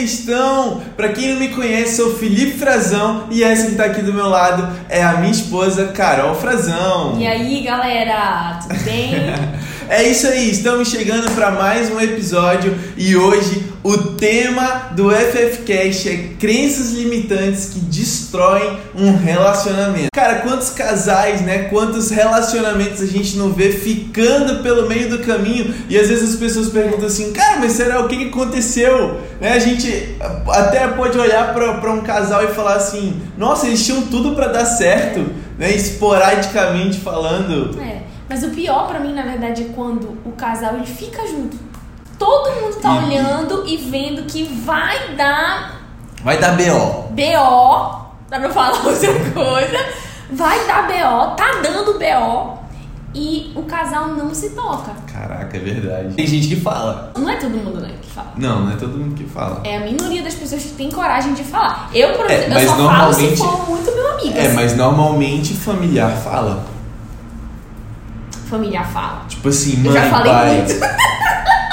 vocês estão? Para quem não me conhece, sou Felipe Frazão e essa que tá aqui do meu lado é a minha esposa Carol Frazão. E aí, galera, tudo bem? é isso aí, estamos chegando para mais um episódio e hoje o tema do FFcast é crenças limitantes que destroem um relacionamento. Cara, quantos casais, né? Quantos relacionamentos a gente não vê ficando pelo meio do caminho e às vezes as pessoas perguntam assim, cara, mas será o que aconteceu? Né? A gente até pode olhar para um casal e falar assim, nossa, eles tinham tudo para dar certo, né? Esporadicamente falando. É, mas o pior para mim, na verdade, é quando o casal ele fica junto todo mundo tá olhando e vendo que vai dar. Vai dar BO. BO, dá pra falar outra coisa. Vai dar BO, tá dando BO. E o casal não se toca. Caraca, é verdade. Tem gente que fala. Não é todo mundo, né, que fala. Não, não é todo mundo que fala. É a minoria das pessoas que tem coragem de falar. Eu, por é, exemplo, é, eu só normalmente... falo se for muito meu amigo. É, assim. mas normalmente familiar fala. Familiar fala. Tipo assim, mãe, eu já falei pai. Muito.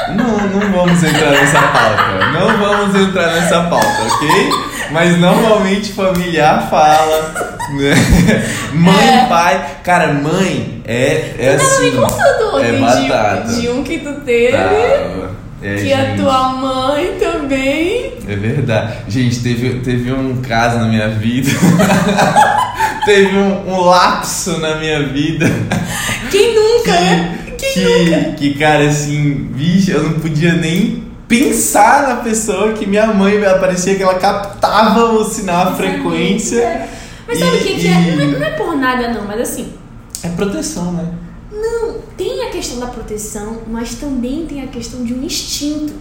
Não, não vamos entrar nessa pauta. Não vamos entrar nessa pauta, ok? Mas normalmente familiar fala. Né? Mãe, é. pai. Cara, mãe é, é assim. me é batata. De, de, um que tu teve. Tá. É, que gente. a tua mãe também. É verdade. Gente, teve, teve um caso na minha vida. teve um, um lapso na minha vida. Quem nunca, que, né? que, que, cara, assim, eu não podia nem pensar na pessoa que minha mãe parecia que ela captava o sinal, a frequência. É. Mas sabe o que, que é? Não, é? não é por nada, não, mas assim. É proteção, né? Não, tem a questão da proteção, mas também tem a questão de um instinto.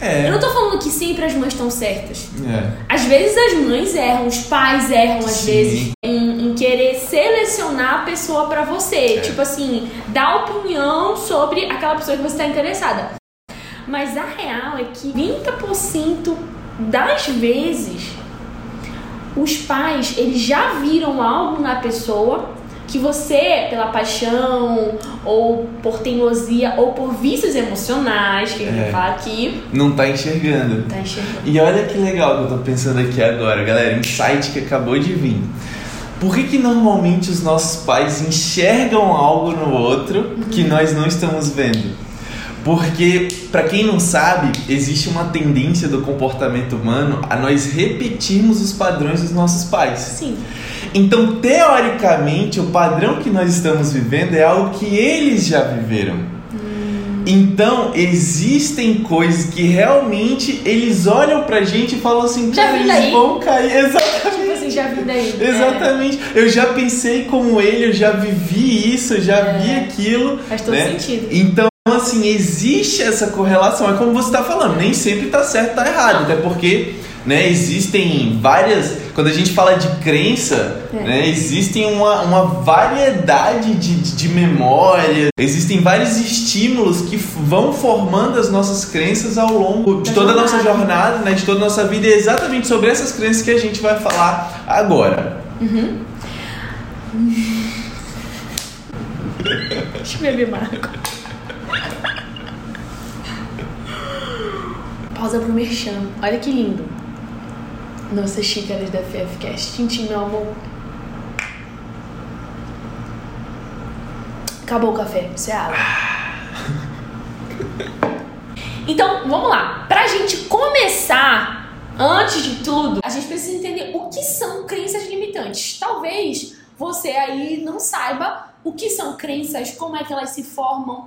É. Eu não tô falando que sempre as mães estão certas. É. Às vezes as mães erram, os pais erram às Sim. vezes em, em, querer selecionar a pessoa para você. É. Tipo assim, dar opinião sobre aquela pessoa que você está interessada. Mas a real é que 20% das vezes os pais eles já viram algo na pessoa que você, pela paixão, ou por teimosia, ou por vícios emocionais, que a gente é. fala aqui. Não tá enxergando. Tá enxergando. E olha que legal que eu tô pensando aqui agora, galera. Insight que acabou de vir. Por que, que normalmente os nossos pais enxergam algo no outro uhum. que nós não estamos vendo? Porque, para quem não sabe, existe uma tendência do comportamento humano a nós repetirmos os padrões dos nossos pais. Sim. Então, teoricamente, o padrão que nós estamos vivendo é algo que eles já viveram. Hum. Então, existem coisas que realmente eles olham pra gente e falam assim, já cara, eles daí? vão cair. Exatamente. Tipo assim, já vi daí. Exatamente. É. Eu já pensei como ele, eu já vivi isso, eu já é. vi aquilo. Faz todo né? sentido. Então, assim, existe essa correlação. É como você está falando, nem sempre está certo, está errado. Até porque né, existem várias. Quando a gente fala de crença, é. né, existem uma, uma variedade de, de memórias, existem vários estímulos que vão formando as nossas crenças ao longo de toda a nossa jornada, né, de toda a nossa vida. E é exatamente sobre essas crenças que a gente vai falar agora. Uhum. Deixa eu beber Marco. Pausa pro merchan. Olha que lindo. Nossas xícaras da FFCast. Tintim, meu amor. Acabou o café. Você é água. Então, vamos lá. Pra gente começar, antes de tudo, a gente precisa entender o que são crenças limitantes. Talvez você aí não saiba o que são crenças, como é que elas se formam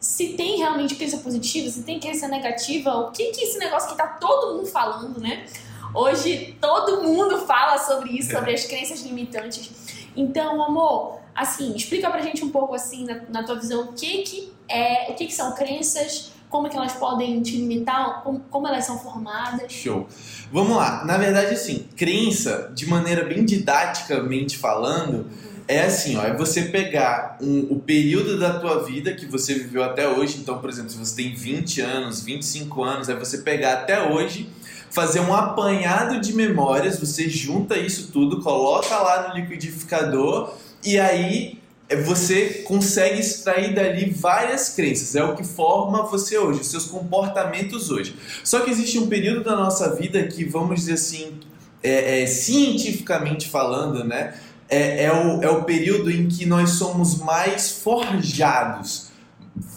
se tem realmente crença positiva, se tem crença negativa, o que que é esse negócio que tá todo mundo falando, né? Hoje todo mundo fala sobre isso, sobre as crenças limitantes. Então, amor, assim, explica pra gente um pouco assim, na, na tua visão, o que que é, o que que são crenças, como é que elas podem te limitar, como, como elas são formadas. Show. Vamos lá. Na verdade, assim, crença, de maneira bem didaticamente falando, é assim, ó, é você pegar um, o período da tua vida que você viveu até hoje. Então, por exemplo, se você tem 20 anos, 25 anos, é você pegar até hoje, fazer um apanhado de memórias, você junta isso tudo, coloca lá no liquidificador e aí é, você consegue extrair dali várias crenças, é o que forma você hoje, os seus comportamentos hoje. Só que existe um período da nossa vida que, vamos dizer assim, é, é, cientificamente falando, né, é, é, o, é o período em que nós somos mais forjados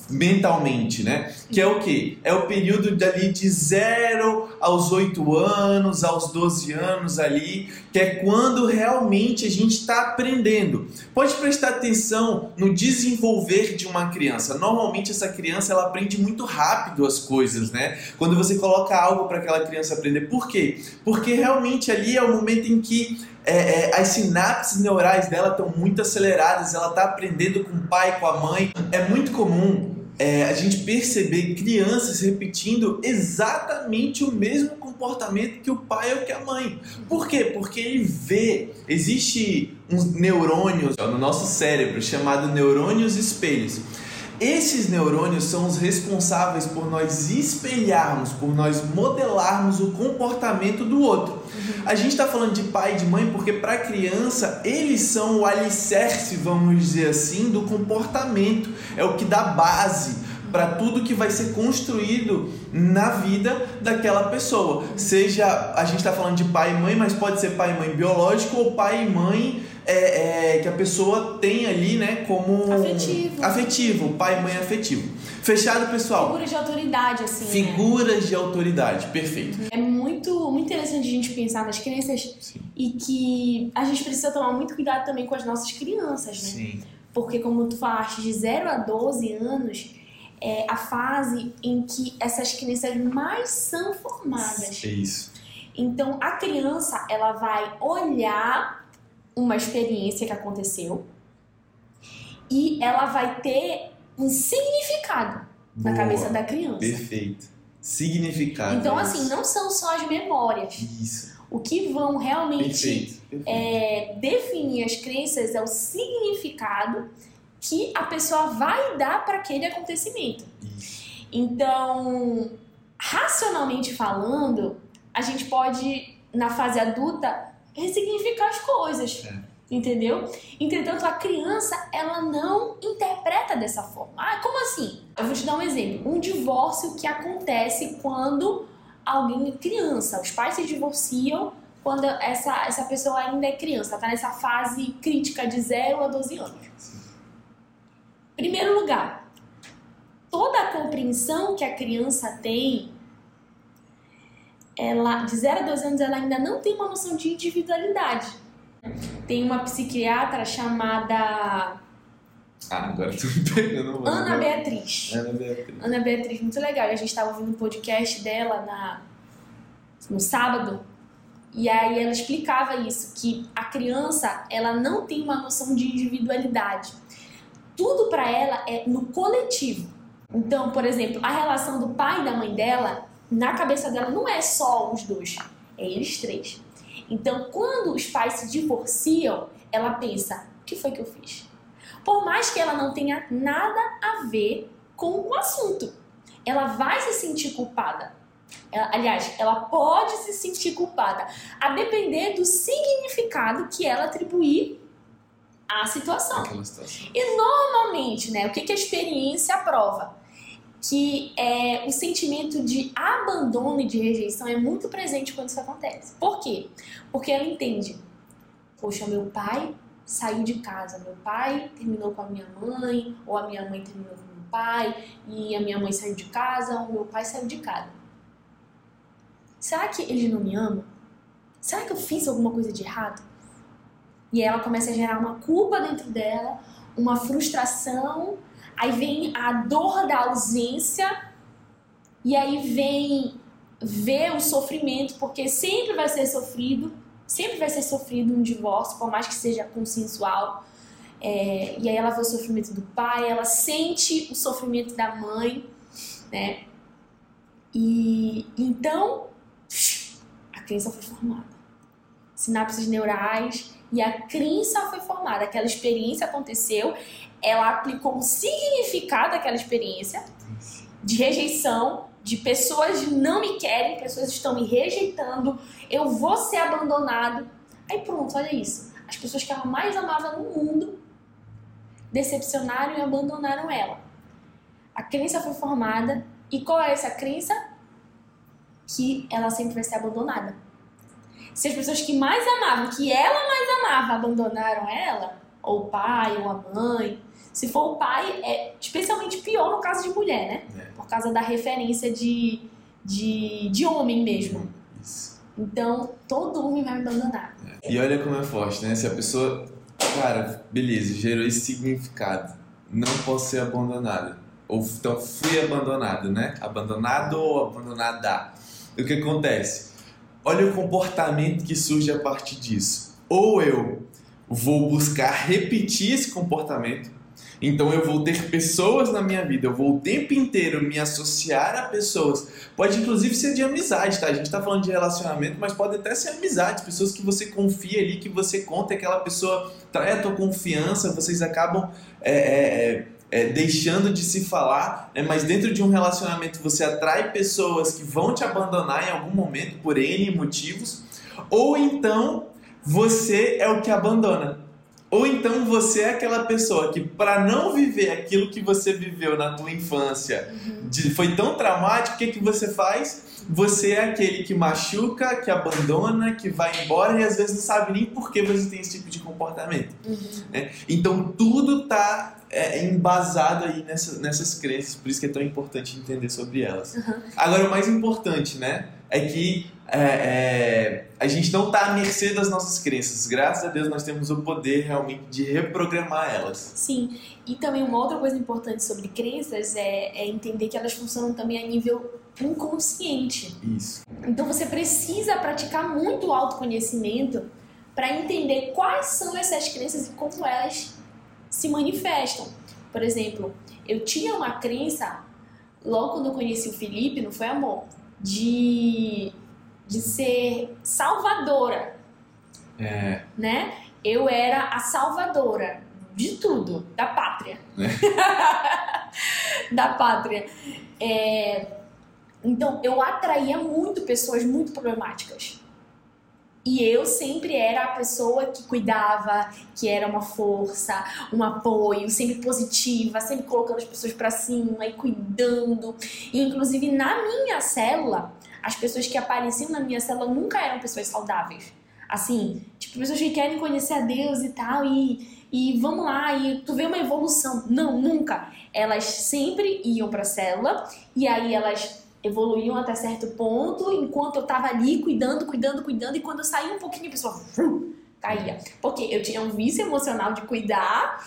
mentalmente, né? Que é o que? É o período dali de 0 aos 8 anos, aos 12 anos ali, que é quando realmente a gente está aprendendo. Pode prestar atenção no desenvolver de uma criança. Normalmente essa criança ela aprende muito rápido as coisas, né? Quando você coloca algo para aquela criança aprender. Por quê? Porque realmente ali é o momento em que é, é, as sinapses neurais dela estão muito aceleradas, ela está aprendendo com o pai, com a mãe. É muito comum é, a gente perceber crianças repetindo exatamente o mesmo comportamento que o pai ou que a mãe. Por quê? Porque ele vê, existe uns neurônios no nosso cérebro chamado neurônios espelhos. Esses neurônios são os responsáveis por nós espelharmos, por nós modelarmos o comportamento do outro. A gente está falando de pai e de mãe porque para a criança eles são o alicerce, vamos dizer assim, do comportamento. É o que dá base para tudo que vai ser construído na vida daquela pessoa. Seja a gente está falando de pai e mãe, mas pode ser pai e mãe biológico ou pai e mãe é, é, que a pessoa tem ali, né, como afetivo, afetivo pai e mãe afetivo. Fechado, pessoal? Figuras de autoridade, assim. Né? Figuras né? de autoridade, perfeito. É muito, muito interessante a gente pensar nas crianças Sim. e que a gente precisa tomar muito cuidado também com as nossas crianças, né? Sim. Porque, como tu falaste, de 0 a 12 anos é a fase em que essas crianças mais são formadas. É isso. Então, a criança, ela vai olhar uma experiência que aconteceu e ela vai ter um significado Boa, na cabeça da criança. Perfeito. Significado. Então, é assim, não são só as memórias. Isso. O que vão realmente perfeito, perfeito. É, definir as crenças é o significado que a pessoa vai dar para aquele acontecimento. Isso. Então, racionalmente falando, a gente pode, na fase adulta, ressignificar as coisas. É. Entendeu? Entretanto, a criança, ela não interpreta dessa forma. Ah, como assim? Eu vou te dar um exemplo. Um divórcio que acontece quando alguém é criança. Os pais se divorciam quando essa, essa pessoa ainda é criança. Está nessa fase crítica de 0 a 12 anos. Primeiro lugar, toda a compreensão que a criança tem ela, de 0 a 12 anos, ela ainda não tem uma noção de individualidade. Tem uma psiquiatra chamada. Ah, agora tu me pegando. Ana Beatriz. Ana Beatriz. Ana Beatriz, muito legal. E a gente estava ouvindo um podcast dela na, no sábado. E aí ela explicava isso, que a criança ela não tem uma noção de individualidade. Tudo para ela é no coletivo. Então, por exemplo, a relação do pai e da mãe dela na cabeça dela não é só os dois, é eles três. Então, quando os pais se divorciam, ela pensa: o que foi que eu fiz? Por mais que ela não tenha nada a ver com o assunto, ela vai se sentir culpada. Ela, aliás, ela pode se sentir culpada, a depender do significado que ela atribuir à situação. situação. E normalmente, né, o que, que a experiência prova? Que é, o sentimento de abandono e de rejeição é muito presente quando isso acontece. Por quê? Porque ela entende, poxa, meu pai saiu de casa, meu pai terminou com a minha mãe, ou a minha mãe terminou com o meu pai, e a minha mãe saiu de casa, ou meu pai saiu de casa. Será que ele não me ama? Será que eu fiz alguma coisa de errado? E ela começa a gerar uma culpa dentro dela, uma frustração Aí vem a dor da ausência, e aí vem ver o sofrimento, porque sempre vai ser sofrido, sempre vai ser sofrido um divórcio, por mais que seja consensual. É, e aí ela vê o sofrimento do pai, ela sente o sofrimento da mãe, né? E então a crença foi formada. Sinapses neurais e a crença foi formada, aquela experiência aconteceu, ela aplicou um significado àquela experiência de rejeição, de pessoas não me querem, pessoas estão me rejeitando, eu vou ser abandonado. Aí pronto, olha isso. As pessoas que ela mais amava no mundo decepcionaram e abandonaram ela. A crença foi formada e qual é essa crença? Que ela sempre vai ser abandonada. Se as pessoas que mais amavam, que ela mais amava, abandonaram ela, ou o pai, ou a mãe, se for o pai, é especialmente pior no caso de mulher, né? É. Por causa da referência de, de, de homem mesmo. Isso. Então, todo homem vai abandonar. É. E olha como é forte, né? Se a pessoa, cara, beleza, gerou esse significado, não posso ser abandonada. Ou então fui abandonado, né? Abandonado ou abandonada. O que acontece? Olha o comportamento que surge a partir disso. Ou eu vou buscar repetir esse comportamento, então eu vou ter pessoas na minha vida, eu vou o tempo inteiro me associar a pessoas. Pode inclusive ser de amizade, tá? A gente tá falando de relacionamento, mas pode até ser amizade, pessoas que você confia ali, que você conta, aquela pessoa trai a tua confiança, vocês acabam é, é, é, deixando de se falar, né? mas dentro de um relacionamento você atrai pessoas que vão te abandonar em algum momento por N motivos, ou então você é o que abandona. Ou então você é aquela pessoa que, para não viver aquilo que você viveu na tua infância, uhum. de, foi tão traumático, o que, que você faz? Você é aquele que machuca, que abandona, que vai embora e às vezes não sabe nem por que você tem esse tipo de comportamento. Uhum. Né? Então tudo está é, embasado aí nessa, nessas crenças, por isso que é tão importante entender sobre elas. Uhum. Agora, o mais importante, né, é que é, é, a gente não está à mercê das nossas crenças. Graças a Deus nós temos o poder realmente de reprogramar elas. Sim, e também uma outra coisa importante sobre crenças é, é entender que elas funcionam também a nível inconsciente. Isso. Então você precisa praticar muito autoconhecimento para entender quais são essas crenças e como elas se manifestam. Por exemplo, eu tinha uma crença, logo quando eu conheci o Felipe, não foi amor, de de ser salvadora. É. Né? Eu era a salvadora de tudo, da pátria. É. da pátria. É, então, eu atraía muito pessoas muito problemáticas. E eu sempre era a pessoa que cuidava, que era uma força, um apoio, sempre positiva, sempre colocando as pessoas para cima e cuidando. E inclusive na minha célula, as pessoas que apareciam na minha célula nunca eram pessoas saudáveis. Assim, tipo, pessoas que querem conhecer a Deus e tal, e, e vamos lá, e tu vê uma evolução. Não, nunca. Elas sempre iam pra célula, e aí elas evoluíam até certo ponto, enquanto eu tava ali cuidando, cuidando, cuidando, e quando eu saía um pouquinho, a pessoa caía. Porque eu tinha um vício emocional de cuidar,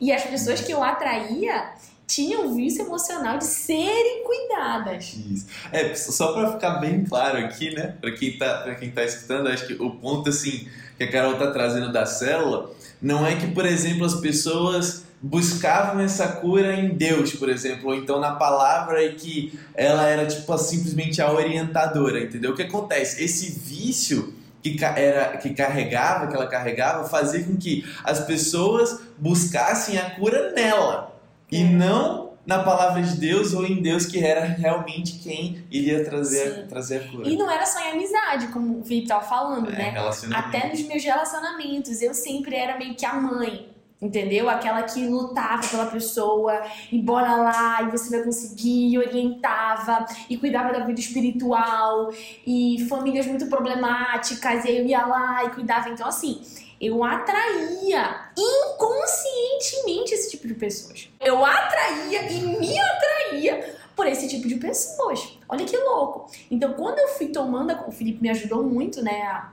e as pessoas que eu atraía tinham um vício emocional de serem cuidadas. Isso. É, só para ficar bem claro aqui, né, para quem tá, para quem tá escutando, acho que o ponto assim que a Carol tá trazendo da célula não é que, por exemplo, as pessoas buscavam essa cura em Deus, por exemplo, ou então na palavra e que ela era tipo simplesmente a orientadora, entendeu? O que acontece? Esse vício que era que carregava, que ela carregava, fazia com que as pessoas buscassem a cura nela e não na palavra de Deus ou em Deus que era realmente quem iria trazer, trazer a cura. E não era só em amizade, como o Felipe estava falando, é, né? Até nos meus relacionamentos, eu sempre era meio que a mãe. Entendeu? Aquela que lutava pela pessoa, e bora lá, e você vai conseguir, e orientava, e cuidava da vida espiritual, e famílias muito problemáticas, e aí eu ia lá e cuidava. Então, assim, eu atraía inconscientemente esse tipo de pessoas. Eu atraía e me atraía por esse tipo de pessoas. Olha que louco. Então, quando eu fui tomando, o Felipe me ajudou muito, né?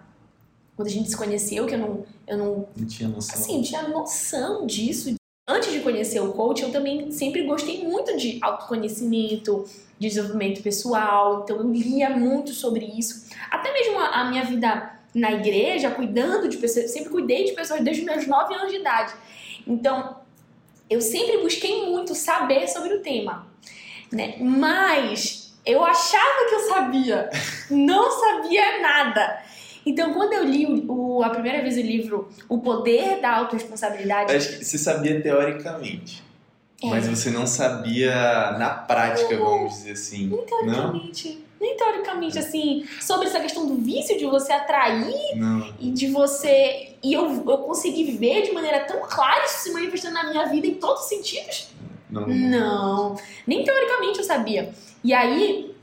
Quando a gente se conheceu, que eu não. Eu não, não tinha noção. Assim, tinha noção disso. Antes de conhecer o coach, eu também sempre gostei muito de autoconhecimento, de desenvolvimento pessoal. Então, eu lia muito sobre isso. Até mesmo a, a minha vida na igreja, cuidando de pessoas, sempre cuidei de pessoas desde os meus 9 anos de idade. Então, eu sempre busquei muito saber sobre o tema, né? Mas eu achava que eu sabia, não sabia nada. Então, quando eu li o, a primeira vez o livro O Poder da Autoresponsabilidade. Acho que você sabia teoricamente. É. Mas você não sabia na prática, vamos dizer assim. Teoricamente. Nem teoricamente assim, sobre essa questão do vício de você atrair não. e de você. E eu, eu consegui ver de maneira tão clara isso se manifestando na minha vida em todos os sentidos. Não. Não. Nem teoricamente eu sabia. E aí,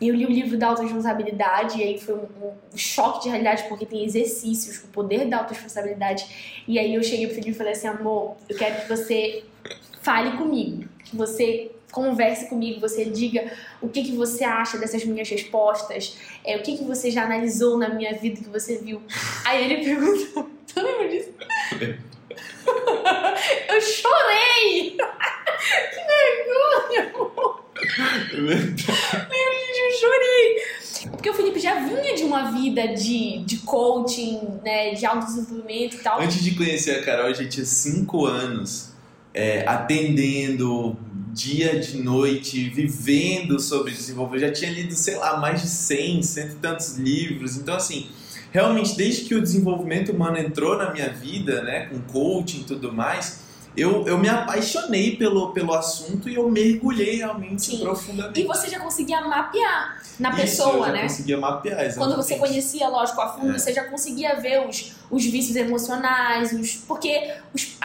eu li o livro da autorresponsabilidade, e aí foi um, um, choque de realidade, porque tem exercícios, o poder da autorresponsabilidade. E aí eu cheguei pro Felipe e falei assim: amor, eu quero que você fale comigo, que você converse comigo, você diga o que, que você acha dessas minhas respostas, é, o que, que você já analisou na minha vida que você viu. Aí ele perguntou: Tu lembra disso? eu chorei! que vergonha, amor! Meu Deus, eu chorei. Porque o Felipe já vinha de uma vida de, de coaching, né, de autodesenvolvimento e tal. Antes de conhecer a Carol, já tinha cinco anos é, atendendo dia de noite, vivendo sobre desenvolvimento. Já tinha lido, sei lá, mais de 100, cento e tantos livros. Então, assim, realmente, desde que o desenvolvimento humano entrou na minha vida, né, com coaching e tudo mais, eu, eu me apaixonei pelo, pelo assunto e eu mergulhei realmente Sim. profundamente. E você já conseguia mapear na Isso, pessoa, eu já né? conseguia mapear, exatamente. Quando você conhecia, lógico, a fundo, é. você já conseguia ver os, os vícios emocionais, os, porque os,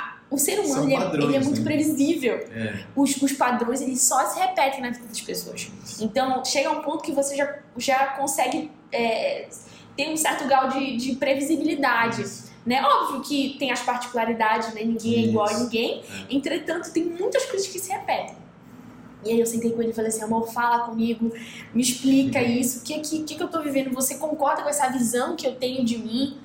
o ser humano ele, padrões, é, ele é, muito né? previsível. É. Os, os padrões eles só se repetem na vida das pessoas. Então chega um ponto que você já, já consegue é, ter um certo grau de, de previsibilidade. Né? Óbvio que tem as particularidades, né? ninguém é igual a ninguém. É. Entretanto, tem muitas coisas que se repetem. E aí eu sentei com ele e falei assim, amor, fala comigo, me explica isso, o que, que, que, que eu tô vivendo? Você concorda com essa visão que eu tenho de mim?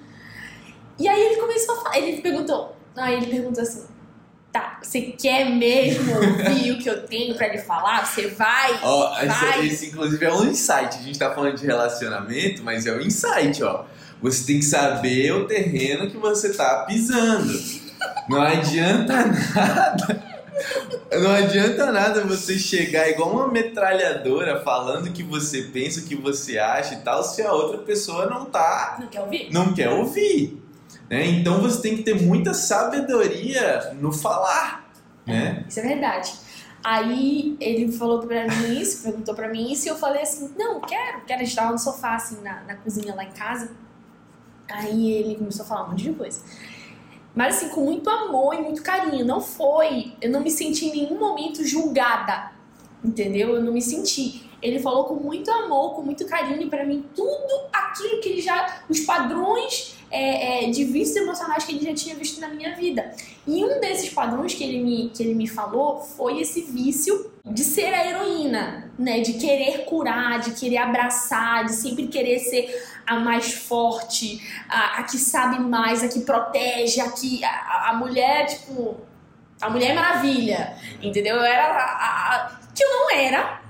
E aí ele começou a falar, ele perguntou, aí ele perguntou assim, tá, você quer mesmo ouvir o que eu tenho pra lhe falar? Você vai? Ó, oh, esse, esse, inclusive é um insight, a gente tá falando de relacionamento, mas é um insight, ó. Você tem que saber o terreno que você tá pisando. Não adianta nada. Não adianta nada você chegar igual uma metralhadora falando o que você pensa, o que você acha e tal, se a outra pessoa não tá. Não quer ouvir. Não quer ouvir. Né? Então você tem que ter muita sabedoria no falar. Né? Isso é verdade. Aí ele falou pra mim isso, perguntou pra mim isso, e eu falei assim: não, quero, quero. A gente tava no sofá, assim, na, na cozinha lá em casa. Aí ele começou a falar um monte de coisa. Mas assim, com muito amor e muito carinho. Não foi. Eu não me senti em nenhum momento julgada. Entendeu? Eu não me senti. Ele falou com muito amor, com muito carinho para mim tudo aquilo que ele já. Os padrões é, é, de vícios emocionais que ele já tinha visto na minha vida. E um desses padrões que ele me, que ele me falou foi esse vício de ser a heroína, né? De querer curar, de querer abraçar, de sempre querer ser a mais forte, a, a que sabe mais, a que protege, a que. a, a mulher, tipo. A Mulher Maravilha, entendeu? Eu era a, a que eu não era.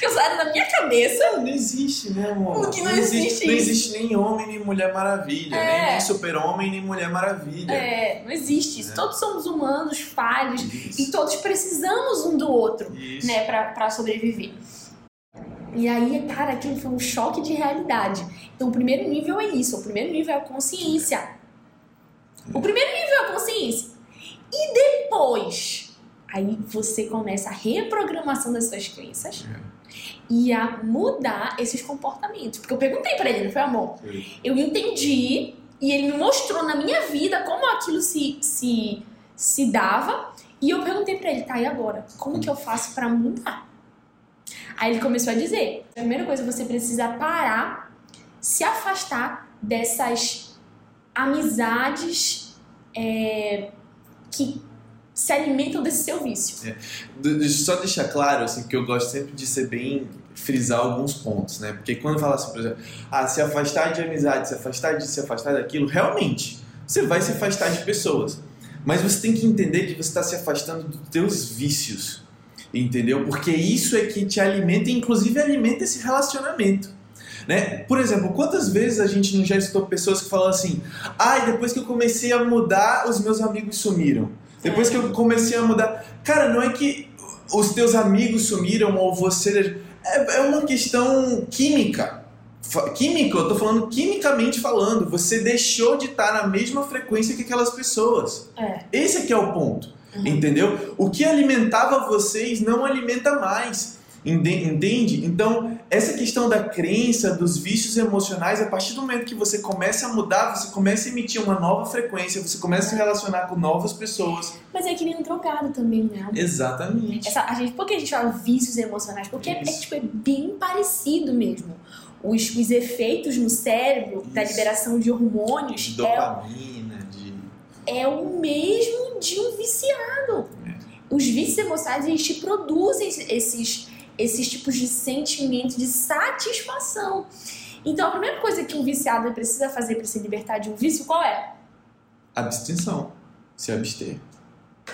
Que usaram na minha cabeça. Não, não existe, né, amor? Porque não, não existe, existe Não existe nem homem nem mulher maravilha, é. nem, super-homem nem mulher maravilha. É, não existe isso. É. Todos somos humanos, falhos, isso. e todos precisamos um do outro, isso. né, pra, pra sobreviver. E aí, cara, aquilo foi um choque de realidade. Então, o primeiro nível é isso. O primeiro nível é a consciência. O primeiro nível é a consciência. E depois, aí você começa a reprogramação das suas crenças. É e a mudar esses comportamentos. Porque eu perguntei para ele, não foi amor? Eu entendi e ele me mostrou na minha vida como aquilo se, se, se dava. E eu perguntei para ele, tá, e agora? Como que eu faço para mudar? Aí ele começou a dizer: a primeira coisa, você precisa parar, se afastar dessas amizades é, que se alimentam desse seu vício. É. Só deixar claro, assim, que eu gosto sempre de ser bem frisar alguns pontos, né? Porque quando fala assim, por exemplo, ah, se afastar de amizade, se afastar disso, se afastar daquilo, realmente, você vai se afastar de pessoas. Mas você tem que entender que você está se afastando dos teus vícios, entendeu? Porque isso é que te alimenta inclusive alimenta esse relacionamento. Né? Por exemplo, quantas vezes a gente não já escutou pessoas que falam assim: ai, ah, depois que eu comecei a mudar, os meus amigos sumiram. Depois que eu comecei a mudar. Cara, não é que os teus amigos sumiram ou você. É, é uma questão química. Química, eu tô falando quimicamente falando. Você deixou de estar na mesma frequência que aquelas pessoas. É. Esse aqui é o ponto. Uhum. Entendeu? O que alimentava vocês não alimenta mais. Entende? Então, essa questão da crença, dos vícios emocionais, a partir do momento que você começa a mudar, você começa a emitir uma nova frequência, você começa a se relacionar com novas pessoas. Mas é que nem um drogado também, né? Exatamente. Essa, a gente, por que a gente fala vícios emocionais? Porque é, é, tipo, é bem parecido mesmo. Os, os efeitos no cérebro Isso. da liberação de hormônios. De dopamina, é, de. É o mesmo de um viciado. É. Os vícios emocionais, eles te produzem esses esses tipos de sentimentos de satisfação. Então, a primeira coisa que um viciado precisa fazer para se libertar de um vício, qual é? Abstenção. Se abster.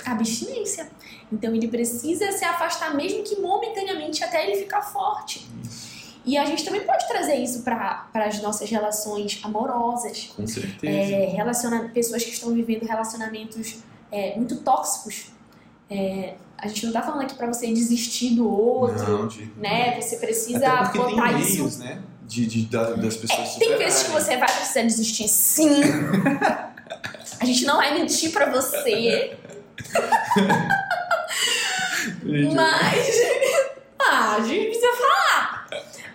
Abstinência. Então, ele precisa se afastar, mesmo que momentaneamente, até ele ficar forte. E a gente também pode trazer isso para as nossas relações amorosas. Com certeza. É, relaciona, pessoas que estão vivendo relacionamentos é, muito tóxicos. É, a gente não tá falando aqui para você desistir do outro, não, de, né? Você precisa Até botar tem isso. Meios, né? De, de, das pessoas. É, tem vezes que você vai precisar desistir, sim. a gente não vai mentir para você. Mas. Ah, a gente precisa falar.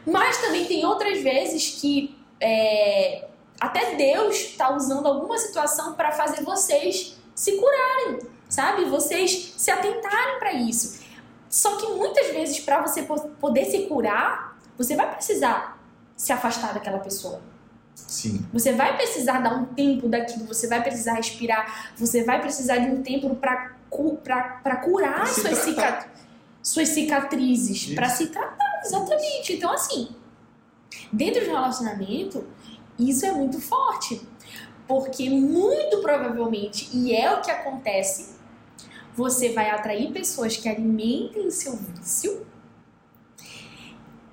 Mas também tem outras vezes que é, até Deus está usando alguma situação para fazer vocês se curarem sabe? Vocês se atentarem para isso. Só que muitas vezes, para você poder se curar, você vai precisar se afastar daquela pessoa. Sim. Você vai precisar dar um tempo daquilo, você vai precisar respirar, você vai precisar de um tempo para curar suas, cicat suas cicatrizes, para se tratar, exatamente. Então, assim, dentro de um relacionamento, isso é muito forte. Porque muito provavelmente, e é o que acontece você vai atrair pessoas que alimentem seu vício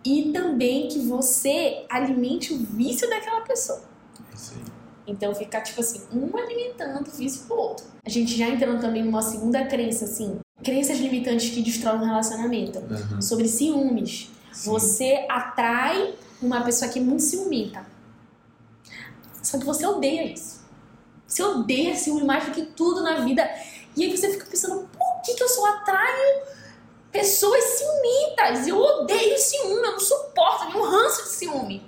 e também que você alimente o vício daquela pessoa. Sim. Então fica tipo assim, um alimentando o vício do outro. A gente já entrando também numa segunda crença, assim, crenças limitantes que destroem o relacionamento. Uhum. Sobre ciúmes. Sim. Você atrai uma pessoa que é muito ciumenta. Só que você odeia isso. Você odeia ciúme mais do que tudo na vida. E aí você fica pensando, por que, que eu só atraio pessoas ciumentas? Eu odeio ciúme, eu não suporto, eu tenho um ranço de ciúme.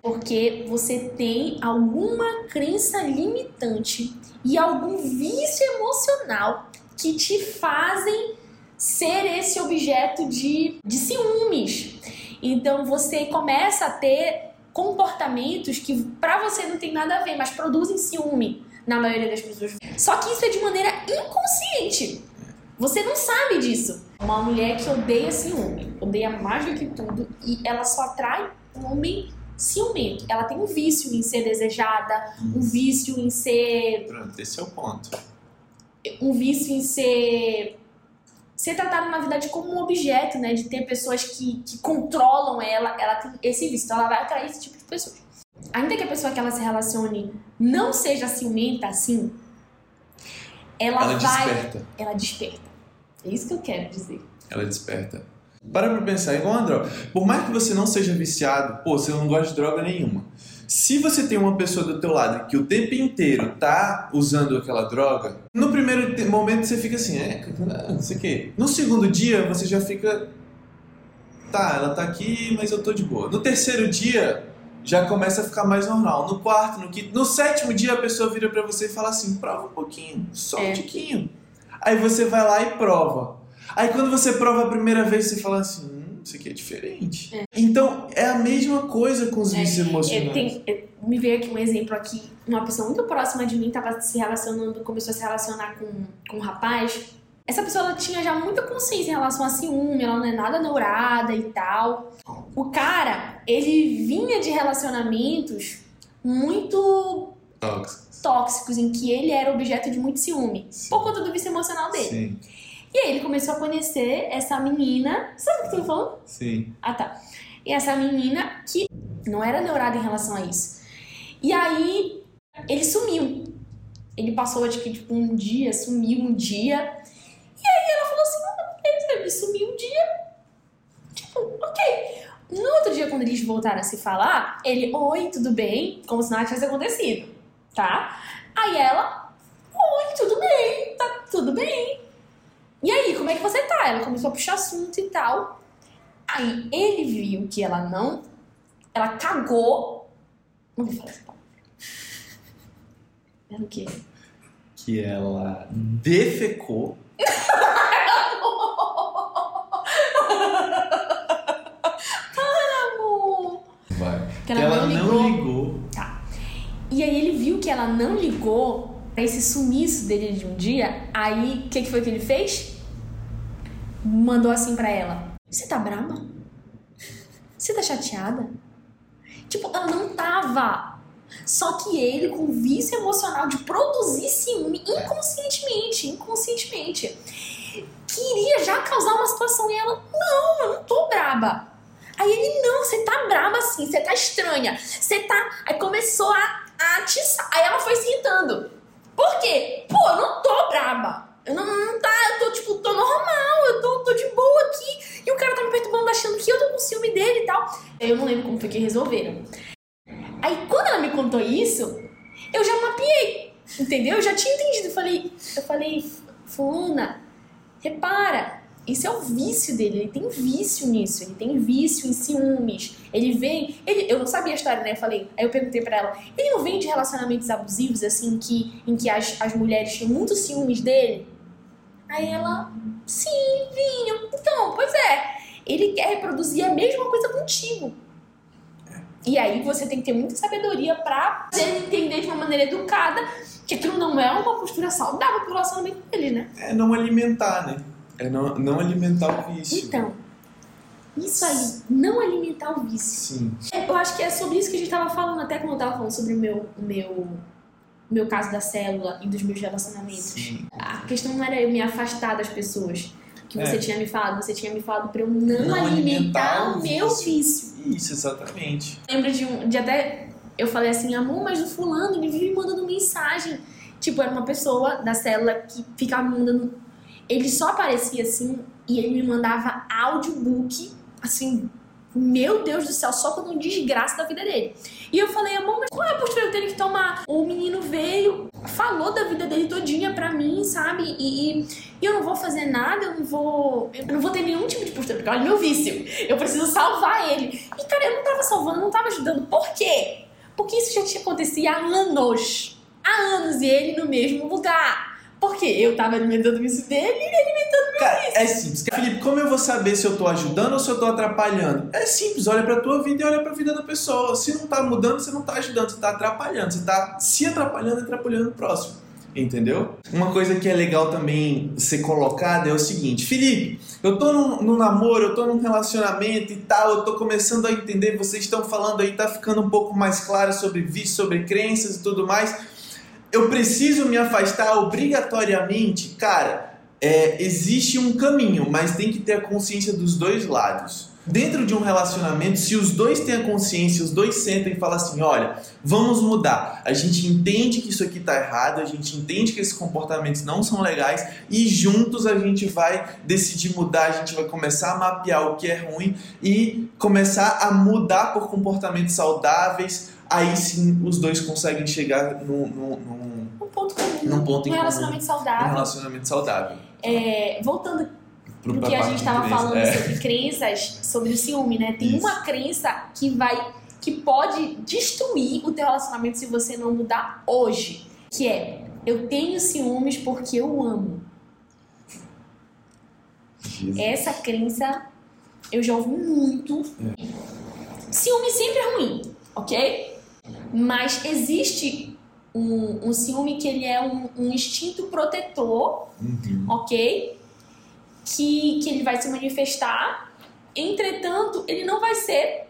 Porque você tem alguma crença limitante e algum vício emocional que te fazem ser esse objeto de, de ciúmes. Então você começa a ter comportamentos que para você não tem nada a ver, mas produzem ciúme na maioria das pessoas. Só que isso é de maneira inconsciente. Você não sabe disso. Uma mulher que odeia ciúme, odeia mais do que tudo, e ela só atrai um homem ciumento. Ela tem um vício em ser desejada, um vício em ser. Pronto, esse é o ponto. Um vício em ser. Ser tratada na verdade como um objeto, né? De ter pessoas que, que controlam ela. Ela tem esse vício. Então ela vai atrair esse tipo de pessoas ainda que a pessoa que ela se relacione não seja ciumenta assim, ela, ela vai. Desperta. Ela desperta. É isso que eu quero dizer. Ela desperta. Para pra pensar, igual a droga. Por mais que você não seja viciado, pô, você não gosta de droga nenhuma. Se você tem uma pessoa do teu lado que o tempo inteiro tá usando aquela droga, no primeiro momento você fica assim, é, não sei o quê. No segundo dia você já fica, tá, ela tá aqui, mas eu tô de boa. No terceiro dia, já começa a ficar mais normal. No quarto, no quinto, no sétimo dia a pessoa vira para você e fala assim: prova um pouquinho, só um é. tiquinho. Aí você vai lá e prova. Aí quando você prova a primeira vez, você fala assim: hum, isso aqui é diferente. É. Então é a mesma coisa com os é. vícios emocionais. Tem, me veio aqui um exemplo aqui, uma pessoa muito próxima de mim estava se relacionando, começou a se relacionar com, com um rapaz essa pessoa ela tinha já muita consciência em relação a ciúme, ela não é nada neurada e tal. O cara, ele vinha de relacionamentos muito tóxicos, tóxicos em que ele era objeto de muito ciúme, Sim. por conta do vício emocional dele. Sim. E aí ele começou a conhecer essa menina. Sabe o que você falando? Sim. Ah, tá. E essa menina que não era neurada em relação a isso. E aí ele sumiu. Ele passou, acho que, tipo, um dia, sumiu um dia. E aí ela falou assim: não, beleza, eu me sumi um dia. Tipo, ok. No outro dia, quando eles voltaram a se falar, ele, oi, tudo bem? Como se nada tivesse acontecido, tá? Aí ela, oi, tudo bem, tá tudo bem. E aí, como é que você tá? Ela começou a puxar assunto e tal. Aí ele viu que ela não. Ela cagou. Não vou falar essa palavra. Era o quê? Que ela defecou. Para, amor! Vai. Que ela, que ela não, ligou. não ligou. Tá. E aí ele viu que ela não ligou pra esse sumiço dele de um dia. Aí o que, que foi que ele fez? Mandou assim pra ela: Você tá brava? Você tá chateada? Tipo, ela não tava. Só que ele, com vício emocional de produzir ciúme inconscientemente, inconscientemente, queria já causar uma situação e ela, não, eu não tô braba. Aí ele, não, você tá braba assim, você tá estranha, você tá. Aí começou a, atiçar. Aí ela foi se irritando. Por quê? Pô, eu não tô braba. Eu não, não tá, eu tô tipo, tô normal, eu tô, tô de boa aqui. E o cara tá me perturbando achando que eu tô com ciúme dele e tal. Eu não lembro como foi que resolveram. Aí quando ela me contou isso, eu já mapeei, entendeu? Eu já tinha entendido. Eu falei, eu falei, Fulana, repara, isso é o vício dele, ele tem vício nisso, ele tem vício em ciúmes. Ele vem, ele, eu não sabia a história, né? Eu falei, aí eu perguntei para ela, ele não vem de relacionamentos abusivos assim que em que as, as mulheres têm muitos ciúmes dele? Aí ela, sim, vinho. Então, pois é, ele quer reproduzir a mesma coisa contigo. E aí você tem que ter muita sabedoria pra entender de uma maneira educada que aquilo não é uma postura saudável pro relacionamento dele, né? É não alimentar, né? É não, não alimentar o vício. Então, isso aí, não alimentar o vício. Sim. Eu acho que é sobre isso que a gente tava falando, até quando eu tava falando sobre o meu, meu, meu caso da célula e dos meus relacionamentos. Sim. A questão não era eu me afastar das pessoas que você é. tinha me falado, você tinha me falado para eu não, não alimentar, alimentar, o meu vício. Isso, exatamente. Lembro de, um, de até eu falei assim, amor, mas o fulano ele vive mandando mensagem. Tipo, era uma pessoa da célula que ficava me mandando ele só aparecia assim e ele me mandava audiobook, assim, meu Deus do céu, só quando um desgraça da vida dele. E eu falei, amor, mas qual é a postura que eu tenho que tomar? O menino veio, falou da vida dele todinha pra mim, sabe? E, e, eu não vou fazer nada, eu não vou. Eu não vou ter nenhum tipo de postura, porque olha meu vício. Eu preciso salvar ele. E, cara, eu não tava salvando, não tava ajudando. Por quê? Porque isso já tinha acontecido há anos. Há anos e ele no mesmo lugar. Porque eu tava alimentando o vício dele e ele alimentando meu Cara, vício. é simples. Felipe, como eu vou saber se eu tô ajudando ou se eu tô atrapalhando? É simples, olha pra tua vida e olha pra vida da pessoa. Se não tá mudando, você não tá ajudando, você tá atrapalhando. Você tá se atrapalhando e atrapalhando o próximo. Entendeu? Uma coisa que é legal também ser colocada é o seguinte: Felipe, eu tô num, num, namoro, eu tô num relacionamento e tal, eu tô começando a entender, vocês estão falando aí, tá ficando um pouco mais claro sobre vício, sobre crenças e tudo mais eu preciso me afastar obrigatoriamente? Cara, é, existe um caminho, mas tem que ter a consciência dos dois lados. Dentro de um relacionamento, se os dois têm a consciência, os dois sentam e falam assim: olha, vamos mudar. A gente entende que isso aqui está errado, a gente entende que esses comportamentos não são legais e juntos a gente vai decidir mudar, a gente vai começar a mapear o que é ruim e começar a mudar por comportamentos saudáveis, aí sim os dois conseguem chegar num, num, num, um ponto comum, num ponto um relacionamento comum, saudável. Um relacionamento saudável. É, voltando pro que a gente estava falando é. sobre crenças, sobre o ciúme, né? Tem Isso. uma crença que vai que pode destruir o teu relacionamento se você não mudar hoje, que é eu tenho ciúmes porque eu amo. Jesus. Essa crença eu já ouvi muito. É. Ciúme sempre é ruim, ok? Mas existe um, um ciúme que ele é um, um instinto protetor, uhum. ok? Que, que ele vai se manifestar. Entretanto, ele não vai ser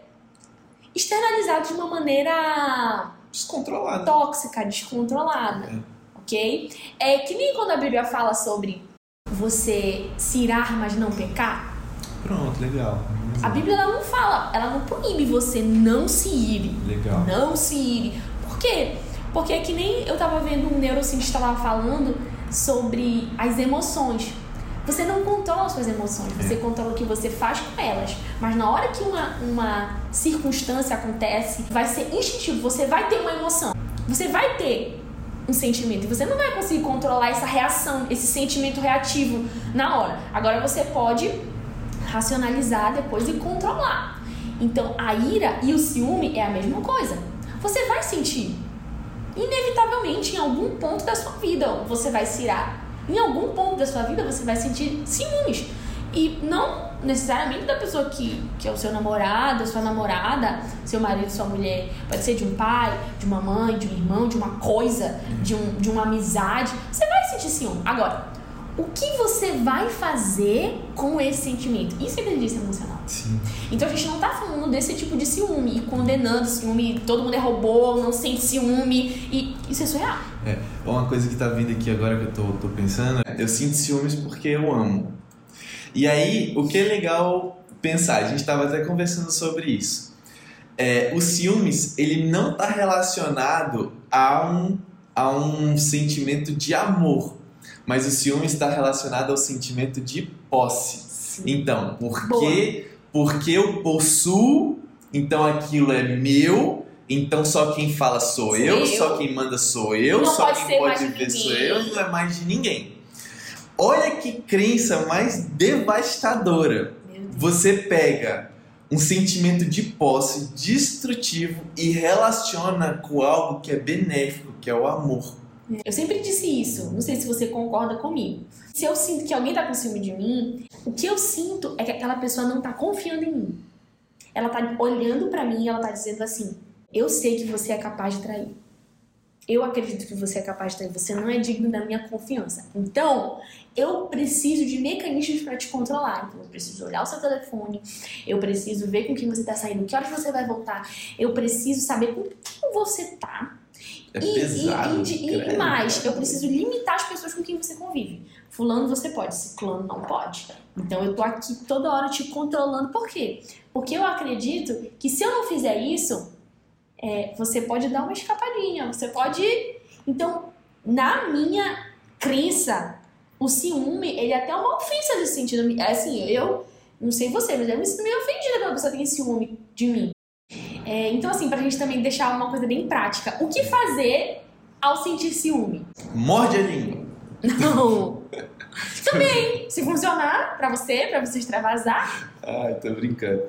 externalizado de uma maneira descontrolada, tóxica, descontrolada, é. ok? É que nem quando a Bíblia fala sobre você se irar, mas não pecar. Pronto, legal. A Bíblia ela não fala, ela não proíbe você não se ir. Legal. Não se ir. Por quê? Porque é que nem eu tava vendo um neurocientista lá falando sobre as emoções. Você não controla as suas emoções, você é. controla o que você faz com elas. Mas na hora que uma, uma circunstância acontece, vai ser instintivo, você vai ter uma emoção. Você vai ter um sentimento. E você não vai conseguir controlar essa reação, esse sentimento reativo na hora. Agora você pode racionalizar depois e controlar. Então, a ira e o ciúme é a mesma coisa. Você vai sentir. Inevitavelmente, em algum ponto da sua vida, você vai se irar. Em algum ponto da sua vida, você vai sentir ciúmes. E não necessariamente da pessoa que, que é o seu namorado, sua namorada, seu marido, sua mulher. Pode ser de um pai, de uma mãe, de um irmão, de uma coisa, de, um, de uma amizade. Você vai sentir ciúme. Agora, o que você vai fazer com esse sentimento? Isso é inteligência emocional. Sim. Então a gente não tá falando desse tipo de ciúme e condenando ciúme, todo mundo é robô, não sente ciúme, e isso é surreal. É, uma coisa que tá vindo aqui agora que eu tô, tô pensando, eu sinto ciúmes porque eu amo. E aí, o que é legal pensar, a gente estava até conversando sobre isso. É, o ciúmes, ele não está relacionado a um, a um sentimento de amor, mas o ciúmes está relacionado ao sentimento de posse. Sim. Então, porque, porque eu possuo, então aquilo é meu, então só quem fala sou, eu, eu, só quem manda sou eu, não só pode quem pode ver sou eu, não é mais de ninguém. Olha que crença mais devastadora. Você pega um sentimento de posse destrutivo e relaciona com algo que é benéfico, que é o amor. Eu sempre disse isso, não sei se você concorda comigo. Se eu sinto que alguém tá com ciúme de mim, o que eu sinto é que aquela pessoa não tá confiando em mim. Ela tá olhando para mim e ela tá dizendo assim: "Eu sei que você é capaz de trair eu acredito que você é capaz de ter, você não é digno da minha confiança. Então, eu preciso de mecanismos para te controlar. Então, eu preciso olhar o seu telefone, eu preciso ver com quem você está saindo, que horas você vai voltar, eu preciso saber com quem você tá. É e, pesado, e, e, e, mais, eu preciso limitar as pessoas com quem você convive. Fulano você pode, ciclano não pode. Então eu tô aqui toda hora te controlando. Por quê? Porque eu acredito que se eu não fizer isso, é, você pode dar uma escapadinha, você pode. Então, na minha crença, o ciúme, ele é até uma ofensa nesse sentido. É assim, eu não sei você, mas eu me sinto meio ofendida quando a pessoa tem ciúme de mim. É, então, assim, pra gente também deixar uma coisa bem prática, o que fazer ao sentir ciúme? Morde a língua. Não. também, se funcionar pra você, pra você extravasar. Ai, tô brincando.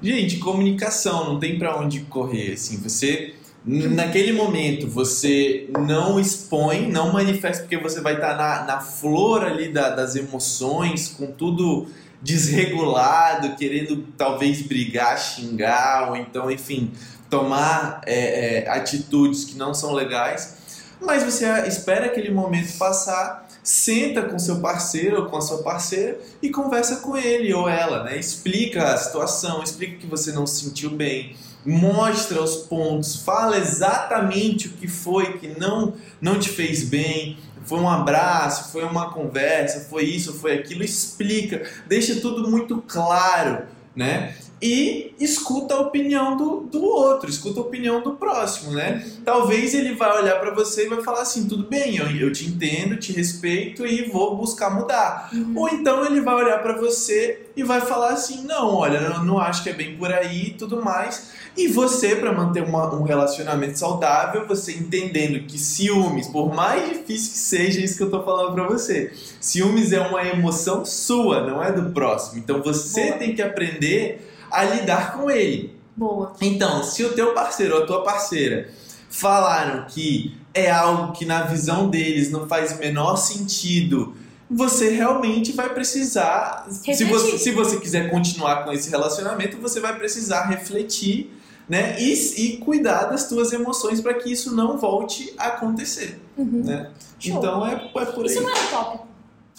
Gente, comunicação, não tem para onde correr, assim, você naquele momento você não expõe, não manifesta porque você vai estar tá na, na flor ali da, das emoções, com tudo desregulado, querendo talvez brigar, xingar, ou então, enfim, tomar é, é, atitudes que não são legais, mas você espera aquele momento passar senta com seu parceiro ou com a sua parceira e conversa com ele ou ela, né? Explica a situação, explica que você não se sentiu bem, mostra os pontos, fala exatamente o que foi que não não te fez bem, foi um abraço, foi uma conversa, foi isso, foi aquilo, explica, deixa tudo muito claro, né? e escuta a opinião do, do outro, escuta a opinião do próximo, né? Talvez ele vai olhar para você e vai falar assim, tudo bem, eu, eu te entendo, te respeito e vou buscar mudar. Uhum. Ou então ele vai olhar para você e vai falar assim, não, olha, eu não acho que é bem por aí e tudo mais. E você, para manter uma, um relacionamento saudável, você entendendo que ciúmes, por mais difícil que seja isso que eu tô falando para você, ciúmes é uma emoção sua, não é do próximo. Então você Boa. tem que aprender a lidar com ele. Boa. Então, se o teu parceiro ou a tua parceira falaram que é algo que na visão deles não faz o menor sentido, você realmente vai precisar, se você, se você quiser continuar com esse relacionamento, você vai precisar refletir né? E, e cuidar das tuas emoções para que isso não volte a acontecer. Uhum. Né? Então é, é por aí. Isso não é utópico.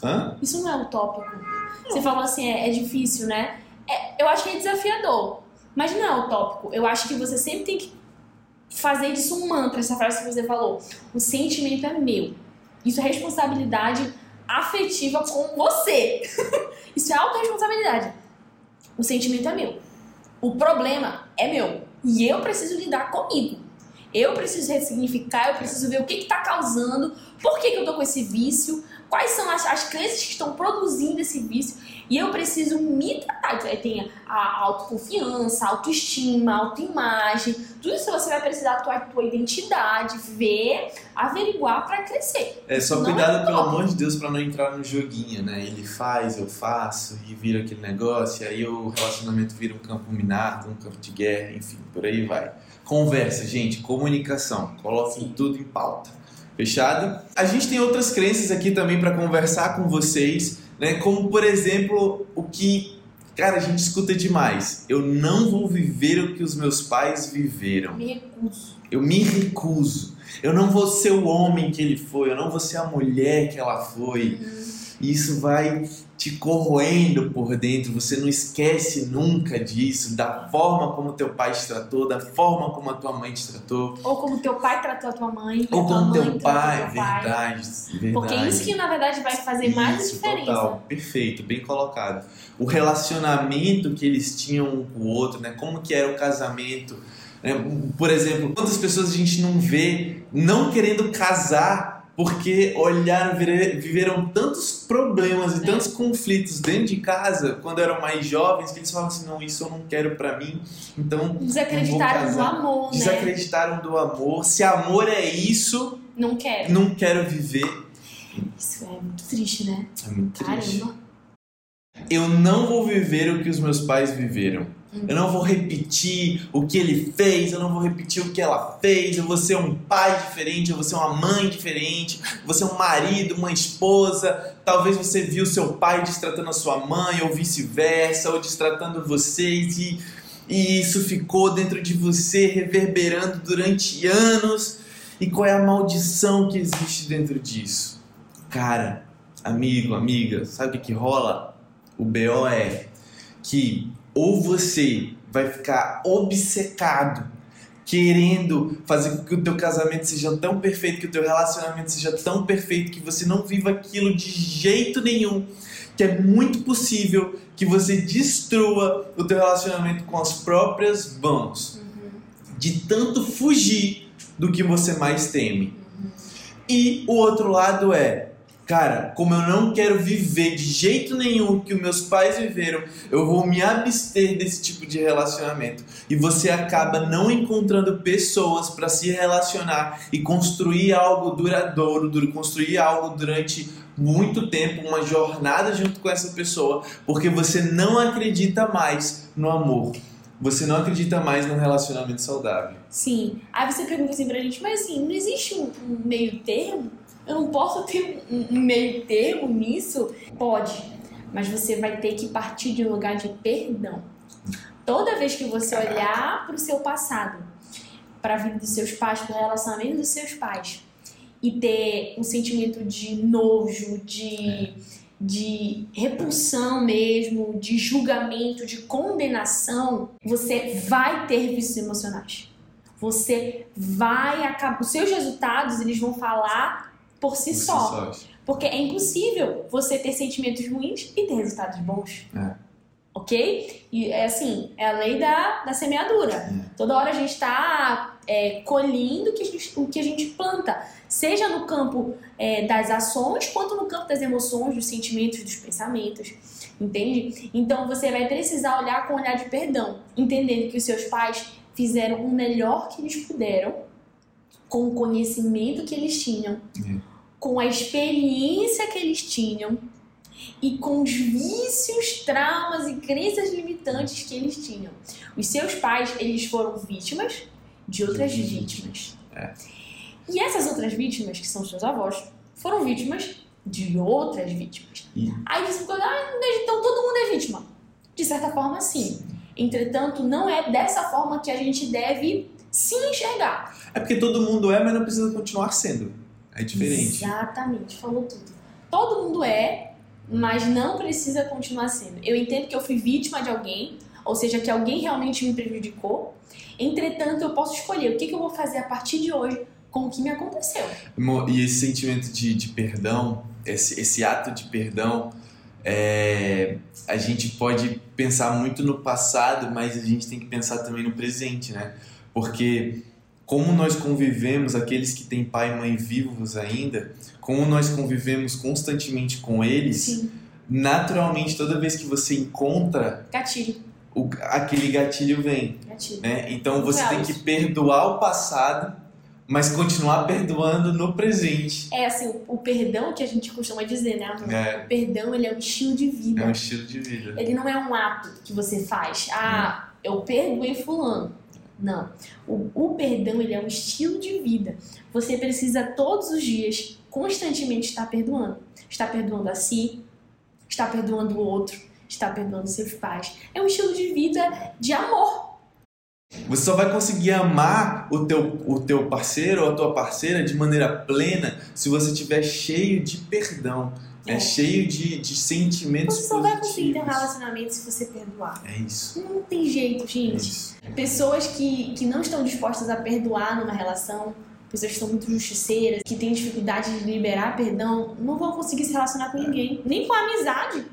Hã? Isso não é utópico. Não. Você falou assim, é, é difícil, né? É, eu acho que é desafiador, mas não é utópico. Eu acho que você sempre tem que fazer disso um mantra, essa frase que você falou. O sentimento é meu. Isso é responsabilidade afetiva com você. Isso é autorresponsabilidade. O sentimento é meu. O problema é meu. E eu preciso lidar comigo. Eu preciso ressignificar, eu preciso ver o que está causando, por que, que eu tô com esse vício, quais são as, as crenças que estão produzindo esse vício e eu preciso me tratar. Tem a autoconfiança, a autoestima, a autoimagem, tudo isso você vai precisar da tua, tua identidade, ver, averiguar para crescer. É só não cuidado, é pelo amor de Deus, para não entrar no joguinho, né? Ele faz, eu faço, e vira aquele negócio, e aí o relacionamento vira um campo minado, um campo de guerra, enfim, por aí vai. Conversa, gente, comunicação, coloquem tudo em pauta. Fechado? A gente tem outras crenças aqui também para conversar com vocês, né? Como por exemplo, o que cara, a gente escuta demais. Eu não vou viver o que os meus pais viveram. Me recuso. Eu me recuso. Eu não vou ser o homem que ele foi, eu não vou ser a mulher que ela foi. Uhum. Isso vai te corroendo por dentro, você não esquece nunca disso, da forma como teu pai te tratou, da forma como a tua mãe te tratou. Ou como teu pai tratou a tua mãe. Ou como teu pai, verdade, verdade. Porque é isso que na verdade vai fazer mais isso, diferença. Total, perfeito, bem colocado. O relacionamento que eles tinham um com o outro, né? Como que era o casamento. Né? Por exemplo, quantas pessoas a gente não vê não querendo casar porque olharam, viveram tantos problemas e é. tantos conflitos dentro de casa quando eram mais jovens que eles falavam assim: não, isso eu não quero para mim. Então. Desacreditaram do amor, né? Desacreditaram do amor. Se amor é isso. Não quero. Não quero viver. Isso é muito triste, né? É muito Caramba. triste. Eu não vou viver o que os meus pais viveram. Eu não vou repetir o que ele fez, eu não vou repetir o que ela fez. Eu vou ser um pai diferente, eu vou ser uma mãe diferente, eu vou ser um marido, uma esposa. Talvez você viu seu pai destratando a sua mãe, ou vice-versa, ou destratando vocês, e, e isso ficou dentro de você, reverberando durante anos. E qual é a maldição que existe dentro disso? Cara, amigo, amiga, sabe o que rola? O BO é que ou você vai ficar obcecado querendo fazer com que o teu casamento seja tão perfeito, que o teu relacionamento seja tão perfeito que você não viva aquilo de jeito nenhum, que é muito possível que você destrua o teu relacionamento com as próprias mãos, uhum. de tanto fugir do que você mais teme. Uhum. E o outro lado é Cara, como eu não quero viver de jeito nenhum que os meus pais viveram, eu vou me abster desse tipo de relacionamento. E você acaba não encontrando pessoas para se relacionar e construir algo duradouro, construir algo durante muito tempo, uma jornada junto com essa pessoa, porque você não acredita mais no amor. Você não acredita mais no relacionamento saudável. Sim. Aí você pergunta assim pra gente, mas assim, não existe um meio termo? Eu não posso ter um meio termo nisso? Pode, mas você vai ter que partir de um lugar de perdão. Toda vez que você olhar para o seu passado, para a vida dos seus pais, para o relacionamento dos seus pais, e ter um sentimento de nojo, de, de repulsão mesmo, de julgamento, de condenação, você vai ter vícios emocionais. Você vai acabar. Os seus resultados eles vão falar por si, por só. si. Porque é impossível você ter sentimentos ruins e ter resultados bons. É. Ok? E é assim, é a lei da, da semeadura. É. Toda hora a gente está é, colhendo o que, a gente, o que a gente planta. Seja no campo é, das ações, quanto no campo das emoções, dos sentimentos, dos pensamentos. Entende? Então você vai precisar olhar com um olhar de perdão, entendendo que os seus pais fizeram o melhor que eles puderam com o conhecimento que eles tinham, é. com a experiência que eles tinham e com os vícios, traumas e crenças limitantes que eles tinham. Os seus pais, eles foram vítimas de outras vítimas. É. E essas outras vítimas, que são seus avós, foram vítimas de outras vítimas. E... Aí você fala, ah, então todo mundo é vítima. De certa forma, sim. Entretanto, não é dessa forma que a gente deve se enxergar. É porque todo mundo é, mas não precisa continuar sendo. É diferente. Exatamente, falou tudo. Todo mundo é, mas não precisa continuar sendo. Eu entendo que eu fui vítima de alguém, ou seja, que alguém realmente me prejudicou. Entretanto, eu posso escolher o que, que eu vou fazer a partir de hoje com o que me aconteceu. E esse sentimento de, de perdão, esse, esse ato de perdão, é, a gente pode pensar muito no passado, mas a gente tem que pensar também no presente, né? Porque como nós convivemos, aqueles que têm pai e mãe vivos ainda, como nós convivemos constantemente com eles, Sim. naturalmente, toda vez que você encontra. Gatilho. O, aquele gatilho vem. Gatilho. Né? Então você tem que perdoar o passado, mas continuar perdoando no presente. É assim, o, o perdão que a gente costuma dizer, né? É. O perdão ele é um estilo de vida. É um estilo de vida. Ele não é um ato que você faz. Ah, é. eu perdoei fulano não. O, o, perdão ele é um estilo de vida. Você precisa todos os dias, constantemente estar perdoando. Estar perdoando a si, estar perdoando o outro, estar perdoando seus pais. É um estilo de vida de amor. Você só vai conseguir amar o teu, o teu parceiro ou a tua parceira de maneira plena se você estiver cheio de perdão. É, é cheio de, de sentimentos Você só vai conseguir ter um relacionamento se você perdoar. É isso. Não tem jeito, gente. É pessoas que, que não estão dispostas a perdoar numa relação, pessoas que são muito justiceiras, que têm dificuldade de liberar perdão, não vão conseguir se relacionar com é. ninguém. Nem com a amizade.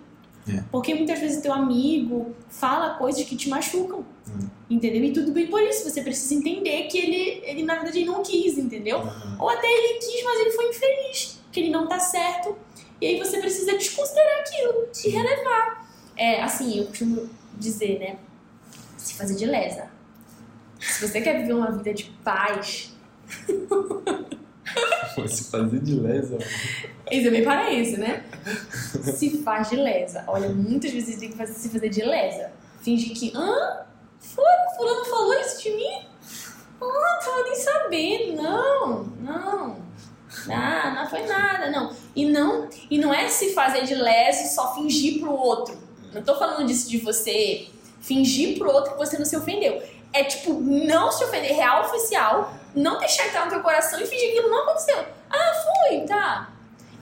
É. Porque muitas vezes teu amigo fala coisas que te machucam. Hum. Entendeu? E tudo bem por isso. Você precisa entender que ele, ele na verdade, ele não quis, entendeu? Uhum. Ou até ele quis, mas ele foi infeliz. Que ele não tá certo e aí você precisa desconsiderar aquilo e relevar. É, assim, eu costumo dizer, né? Se fazer de lesa. Se você quer viver uma vida de paz. se fazer de lesa. Isso é bem paraense, né? se faz de lesa. Olha, muitas vezes tem que fazer, se fazer de lesa. Fingir que. Hã? Foi? Fulano falou isso de mim? Ah, tava nem sabendo. Não, não. Ah, não foi nada, não. E não, e não é se fazer de leso só fingir pro outro. Não tô falando disso de você fingir pro outro que você não se ofendeu. É tipo, não se ofender real oficial, não deixar entrar no teu coração e fingir que aquilo não aconteceu. Ah, fui, tá.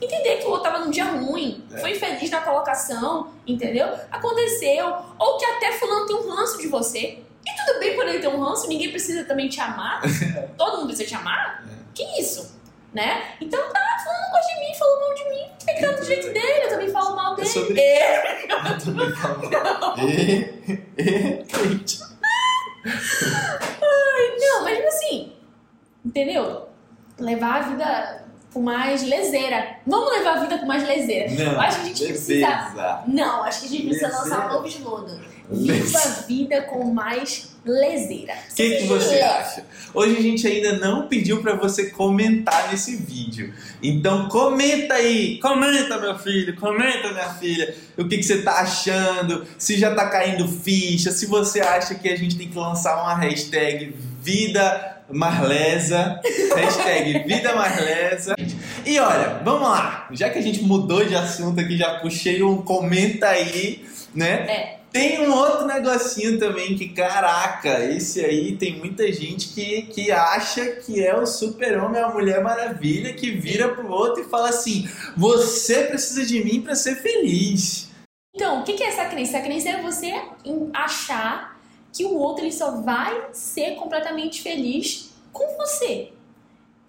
Entender que o outro tava num dia ruim, é. foi infeliz na colocação, entendeu? Aconteceu. Ou que até fulano tem um ranço de você. E tudo bem por ele ter um ranço, ninguém precisa também te amar. Todo mundo precisa te amar. É. Que isso? Né? Então tá, falando gosta de mim, falou mal de mim, tem que do jeito dele, eu também falo mal dele. É sobre é. Eu também falo mal. Ai, não, mas tipo assim, entendeu? Levar a vida com mais lezeira. Vamos levar a vida com mais lezeira. Não, acho que a gente precisa. Não, acho que a gente precisa lançar um novo slogan. Viva a vida com mais lezeira. O que, que você acha? Hoje a gente ainda não pediu para você comentar nesse vídeo. Então comenta aí, comenta meu filho, comenta minha filha, o que, que você tá achando, se já tá caindo ficha, se você acha que a gente tem que lançar uma hashtag vida Marlesa, hashtag Vida Marlesa. E olha, vamos lá, já que a gente mudou de assunto aqui, já puxei um comenta aí, né? É. Tem um outro negocinho também que, caraca, esse aí tem muita gente que, que acha que é o super-homem, a Mulher Maravilha, que vira pro outro e fala assim: você precisa de mim para ser feliz. Então, o que é essa crença? A crença é você achar que o outro ele só vai ser completamente feliz com você.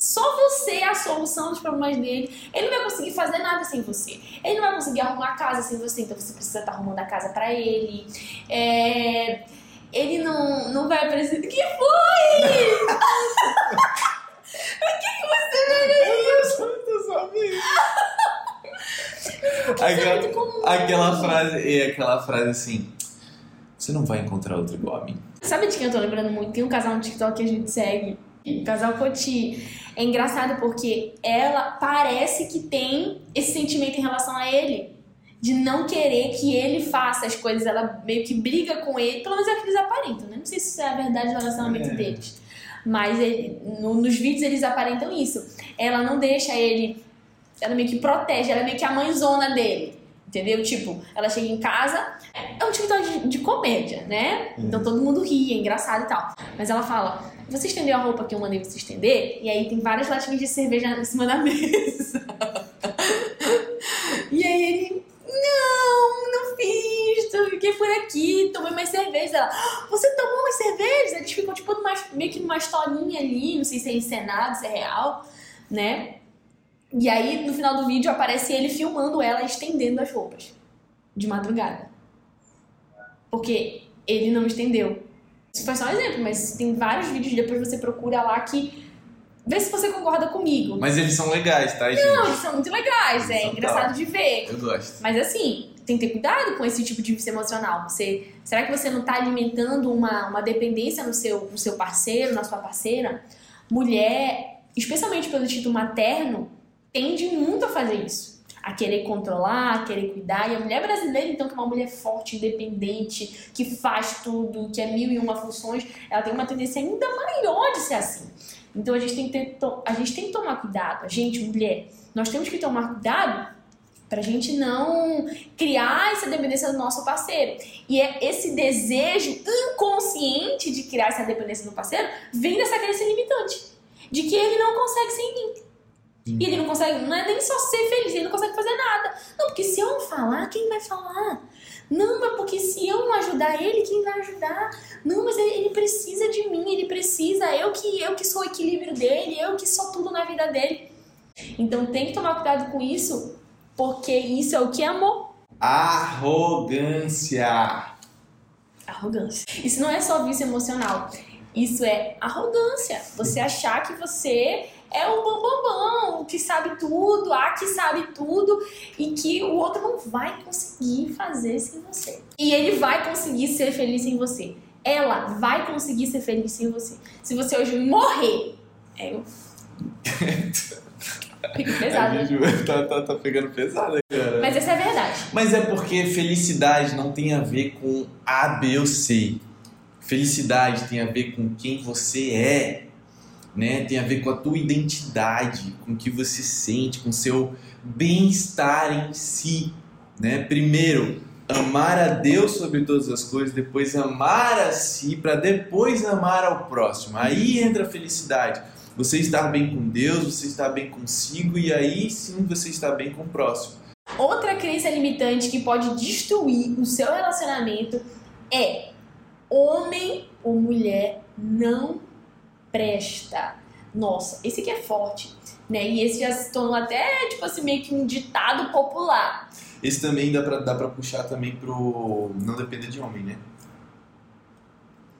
Só você é a solução dos problemas dele. Ele não vai conseguir fazer nada sem você. Ele não vai conseguir arrumar a casa sem você, então você precisa estar arrumando a casa para ele. É... Ele não, não vai precisar. Que foi? O que, que você veio aí? aquela, aquela frase, aquela frase assim. Você não vai encontrar outro igual a mim. Sabe de quem eu tô lembrando muito? Tem um casal no TikTok que a gente segue o casal Coti. É engraçado porque ela parece que tem esse sentimento em relação a ele. De não querer que ele faça as coisas. Ela meio que briga com ele. Pelo menos é o que eles aparentam, né? Não sei se isso é a verdade do relacionamento é. deles. Mas ele, no, nos vídeos eles aparentam isso. Ela não deixa ele. Ela meio que protege, ela é meio que a mãezona dele. Entendeu? Tipo, ela chega em casa, é um TikTok de, de comédia, né? Então todo mundo ri, é engraçado e tal. Mas ela fala: Você estendeu a roupa que eu mandei você estender? E aí tem várias latinhas de cerveja em cima da mesa. e aí ele: Não, não fiz, eu fiquei por aqui, tomei mais cerveja. Ela: Você tomou mais cervejas? Eles ficam tipo numa, meio que numa historinha ali, não sei se é encenado, se é real, né? E aí, no final do vídeo, aparece ele filmando ela estendendo as roupas. De madrugada. Porque ele não estendeu. Isso foi só um exemplo, mas tem vários vídeos, depois você procura lá que. Vê se você concorda comigo. Mas eles são legais, tá, gente? Não, eles são muito legais, é engraçado de ver. Eu gosto. Mas assim, tem que ter cuidado com esse tipo de vício emocional. Você, será que você não está alimentando uma, uma dependência no seu, no seu parceiro, na sua parceira? Mulher, especialmente pelo título materno, tende muito a fazer isso a querer controlar, a querer cuidar. E a mulher brasileira, então, que é uma mulher forte, independente, que faz tudo, que é mil e uma funções, ela tem uma tendência ainda maior de ser assim. Então a gente tem que, ter, a gente tem que tomar cuidado. A gente, mulher, nós temos que tomar cuidado para a gente não criar essa dependência do nosso parceiro. E é esse desejo inconsciente de criar essa dependência do parceiro vem dessa crença limitante de que ele não consegue sem mim. E ele não consegue, não é nem só ser feliz, ele não consegue fazer nada. Não, porque se eu não falar, quem vai falar? Não, é porque se eu não ajudar ele, quem vai ajudar? Não, mas ele, ele, precisa de mim, ele precisa, eu que eu que sou o equilíbrio dele, eu que sou tudo na vida dele. Então tem que tomar cuidado com isso, porque isso é o que é amor. Arrogância. Arrogância. Isso não é só vício emocional. Isso é arrogância. Você achar que você é o bambambam, o que sabe tudo, a que sabe tudo e que o outro não vai conseguir fazer sem você. E ele vai conseguir ser feliz sem você. Ela vai conseguir ser feliz sem você. Se você hoje morrer, é eu. Fica pesado. Né? Tá, tá, tá pegando pesado, cara. Mas essa é a verdade. Mas é porque felicidade não tem a ver com A, B ou C. Felicidade tem a ver com quem você é né? Tem a ver com a tua identidade, com o que você sente, com o seu bem-estar em si, né? Primeiro, amar a Deus sobre todas as coisas, depois amar a si, para depois amar ao próximo. Aí entra a felicidade. Você estar bem com Deus, você estar bem consigo e aí sim você está bem com o próximo. Outra crença limitante que pode destruir o seu relacionamento é homem ou mulher não presta. Nossa, esse aqui é forte, né? E esse já se tornou até, tipo assim, meio que um ditado popular. Esse também dá pra, dá pra puxar também pro não depender de homem, né?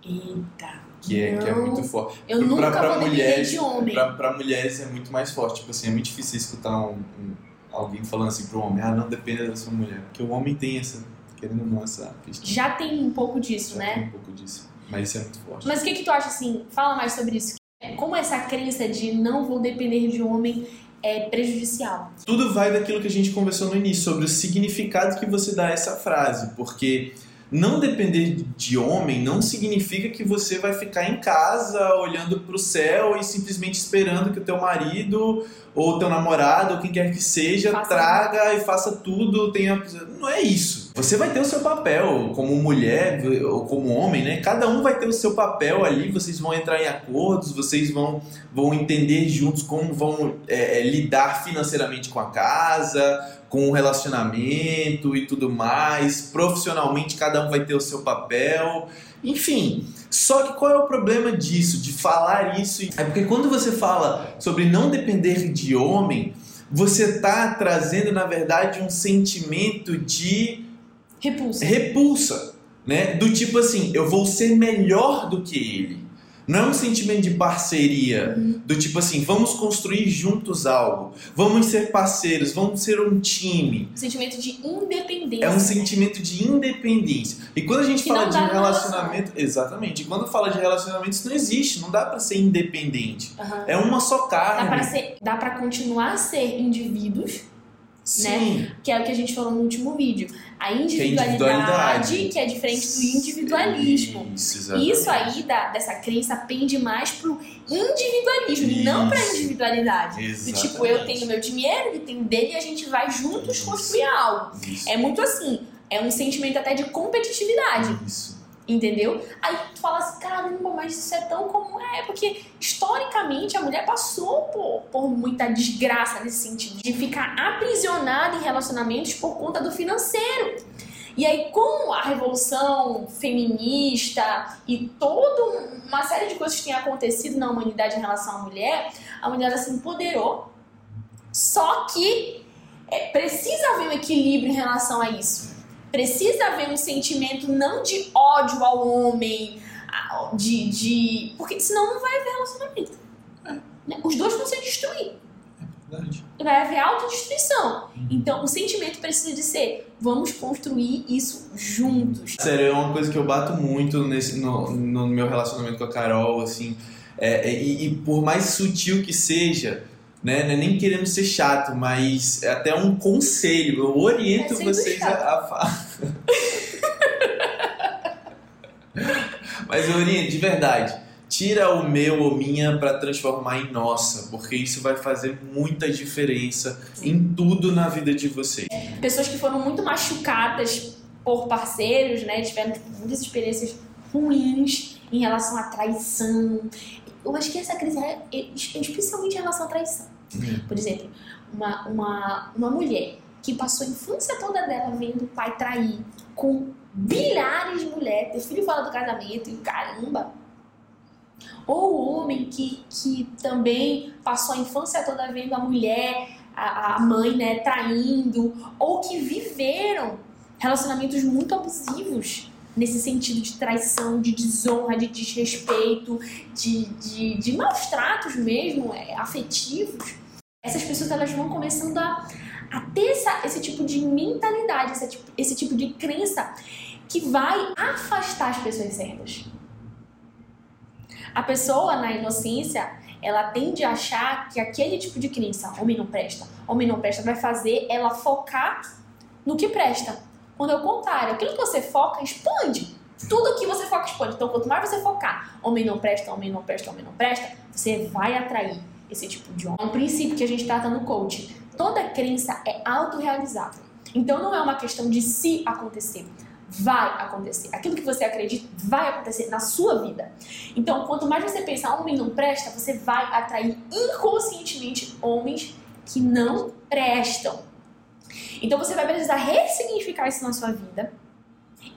Eita. Que é, que é muito forte. Eu pra, nunca pra, vou mulheres, de homem. Pra, pra, mulheres é muito mais forte. Tipo assim, é muito difícil escutar um, um, alguém falando assim pro homem, ah, não dependa da sua mulher. Porque o homem tem essa, querendo ou não, essa questão. Já tem um pouco disso, Já né? Tem um pouco disso. Mas isso é muito forte. Mas o que, que tu acha assim? Fala mais sobre isso. Como essa crença de não vou depender de homem é prejudicial? Tudo vai daquilo que a gente conversou no início, sobre o significado que você dá a essa frase. Porque não depender de homem não significa que você vai ficar em casa olhando para o céu e simplesmente esperando que o teu marido ou teu namorado ou quem quer que seja faça traga e faça tudo, tenha não é isso. Você vai ter o seu papel como mulher ou como homem, né? Cada um vai ter o seu papel ali. Vocês vão entrar em acordos, vocês vão vão entender juntos como vão é, é lidar financeiramente com a casa, com o relacionamento e tudo mais. Profissionalmente, cada um vai ter o seu papel. Enfim, só que qual é o problema disso, de falar isso? É porque quando você fala sobre não depender de homem, você está trazendo, na verdade, um sentimento de repulsa. Repulsa, né? Do tipo assim, eu vou ser melhor do que ele. Não é um sentimento de parceria, uhum. do tipo assim, vamos construir juntos algo, vamos ser parceiros, vamos ser um time. Um sentimento de independência. É um sentimento de independência. E quando a gente que fala de relacionamento, exatamente, e quando fala de relacionamento, isso não existe, não dá para ser independente. Uhum. É uma só carne. Dá para ser, dá para continuar a ser indivíduos Sim. né? Que é o que a gente falou no último vídeo. A individualidade, que é, individualidade. Que é diferente do individualismo. Isso, Isso aí da, dessa crença pende mais pro individualismo, Isso. não pra individualidade. Exatamente. Do tipo, eu tenho meu dinheiro, ele tem dele e a gente vai juntos Isso. construir algo. Isso. É muito assim. É um sentimento até de competitividade. Isso. Entendeu? Aí tu fala assim, caramba, mas isso é tão comum. É, porque historicamente a mulher passou por, por muita desgraça nesse sentido, de ficar aprisionada em relacionamentos por conta do financeiro. E aí, com a revolução feminista e toda uma série de coisas que tem acontecido na humanidade em relação à mulher, a mulher se empoderou. Só que é, precisa haver um equilíbrio em relação a isso precisa haver um sentimento não de ódio ao homem, de, de. Porque senão não vai haver relacionamento. É. Os dois vão se destruir. É verdade. Vai haver autodestruição. Uhum. Então o sentimento precisa de ser: vamos construir isso juntos. Sério, é uma coisa que eu bato muito nesse, no, no meu relacionamento com a Carol, assim. É, é e, e por mais sutil que seja, né? É nem querendo ser chato, mas é até um conselho. Eu oriento é vocês a, a... mas eu oriento, de verdade. Tira o meu ou minha para transformar em nossa, porque isso vai fazer muita diferença em tudo na vida de vocês. Pessoas que foram muito machucadas por parceiros, né? Tiveram tipo, muitas experiências ruins em relação à traição. Eu acho que essa crise é especialmente em relação à traição. Uhum. Por exemplo, uma, uma, uma mulher que passou a infância toda dela vendo o pai trair com bilhares de mulheres, ter filho fora do casamento e caramba. Ou o homem que, que também passou a infância toda vendo a mulher, a, a mãe, né, traindo, ou que viveram relacionamentos muito abusivos nesse sentido de traição, de desonra, de desrespeito, de, de, de maus tratos mesmo, é, afetivos essas pessoas elas vão começando a, a ter essa, esse tipo de mentalidade, esse tipo, esse tipo de crença que vai afastar as pessoas certas. A pessoa, na inocência, ela tende a achar que aquele tipo de crença, homem não presta, homem não presta, vai fazer ela focar no que presta. Quando é o contrário, aquilo que você foca expande. Tudo que você foca expande. Então, quanto mais você focar, homem não presta, homem não presta, homem não presta, você vai atrair esse tipo de homem. É um princípio que a gente trata no coaching. Toda crença é autorrealizável. Então não é uma questão de se acontecer. Vai acontecer. Aquilo que você acredita vai acontecer na sua vida. Então, quanto mais você pensar, homem não presta, você vai atrair inconscientemente homens que não prestam. Então você vai precisar ressignificar isso na sua vida,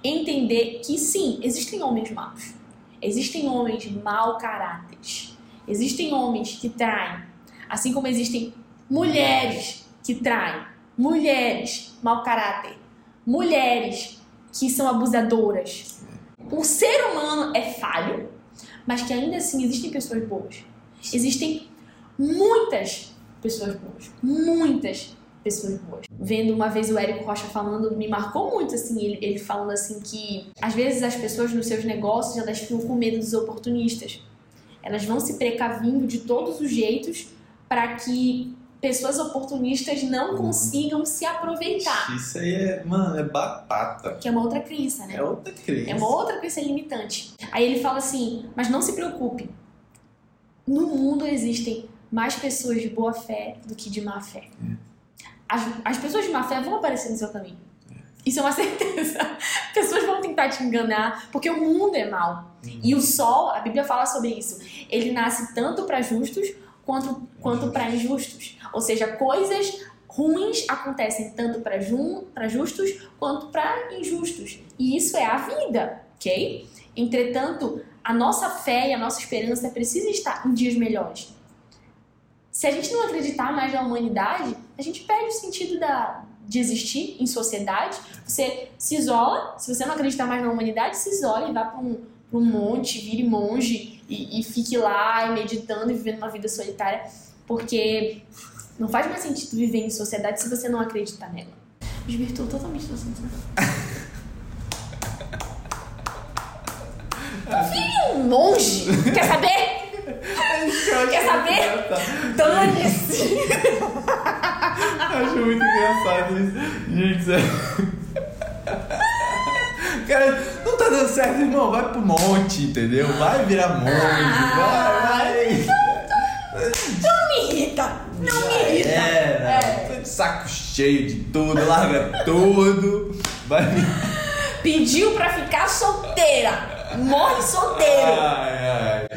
entender que sim, existem homens maus, existem homens mau caráteres, Existem homens que traem, assim como existem mulheres que traem, mulheres mau caráter, mulheres que são abusadoras. O ser humano é falho, mas que ainda assim existem pessoas boas. Existem muitas pessoas boas, muitas pessoas boas. Vendo uma vez o Érico Rocha falando, me marcou muito assim, ele, ele falando assim que às vezes as pessoas nos seus negócios elas ficam com medo dos oportunistas. Elas vão se precavindo de todos os jeitos para que pessoas oportunistas não uhum. consigam se aproveitar. Isso aí é, mano, é batata. Que é uma outra crença, né? É outra crença. É uma outra crença limitante. Aí ele fala assim: mas não se preocupe. No mundo existem mais pessoas de boa fé do que de má fé. É. As, as pessoas de má fé vão aparecer no seu caminho. Isso é uma certeza. Pessoas vão tentar te enganar, porque o mundo é mau. Uhum. E o sol, a Bíblia fala sobre isso, ele nasce tanto para justos quanto, quanto para injustos. Ou seja, coisas ruins acontecem tanto para justos quanto para injustos. E isso é a vida, ok? Entretanto, a nossa fé e a nossa esperança precisa estar em dias melhores. Se a gente não acreditar mais na humanidade, a gente perde o sentido da, de existir em sociedade. Você se isola, se você não acreditar mais na humanidade, se isola e vá para um, um monte, vire monge e, e fique lá meditando e vivendo uma vida solitária, porque não faz mais sentido viver em sociedade se você não acreditar nela. Desvirtuou totalmente do assunto. Vire um monge! Quer saber? Quer saber? Dane-se! Acho muito engraçado isso. Gente, sério. Cara, não tá dando certo, irmão. Vai pro monte, entendeu? Vai virar monte. Ah, vai, vai. Não me irrita. Não Já me irrita. Era. É. Tô de saco cheio de tudo. Larga tudo. Vai me. Pediu pra ficar solteira. Morre solteiro. Ai, ai.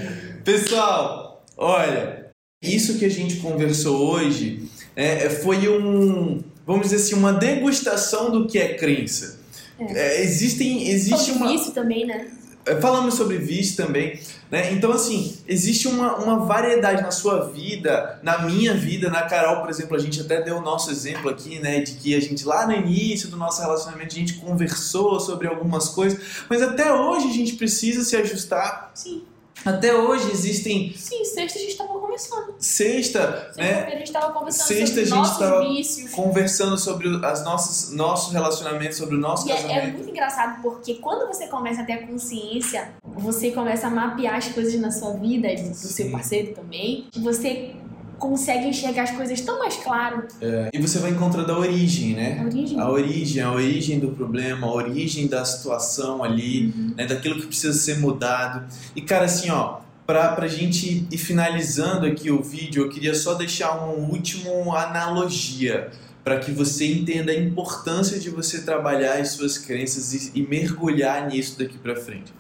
Pessoal, olha. Isso que a gente conversou hoje é, foi um, vamos dizer assim, uma degustação do que é crença. É. É, existem, existe uma... vício também, né? é, falamos sobre vício também, né? Então, assim, existe uma, uma variedade na sua vida, na minha vida, na Carol, por exemplo, a gente até deu o nosso exemplo aqui, né? De que a gente lá no início do nosso relacionamento, a gente conversou sobre algumas coisas, mas até hoje a gente precisa se ajustar. Sim. Até hoje existem. Sim, sexta a gente estava conversando. Sexta, né? A gente estava conversando sexta, sobre a gente nossos vícios. Conversando sobre as nossas, nossos relacionamentos, sobre o nosso e casamento. É, é muito engraçado porque quando você começa a ter a consciência, você começa a mapear as coisas na sua vida, do Sim. seu parceiro também, você consegue enxergar as coisas tão mais claro. É, e você vai encontrando a origem, né? A origem. A origem, a origem do problema, a origem da situação ali, uhum. né? daquilo que precisa ser mudado. E cara, assim, ó, para a gente ir finalizando aqui o vídeo, eu queria só deixar uma última analogia para que você entenda a importância de você trabalhar as suas crenças e, e mergulhar nisso daqui para frente.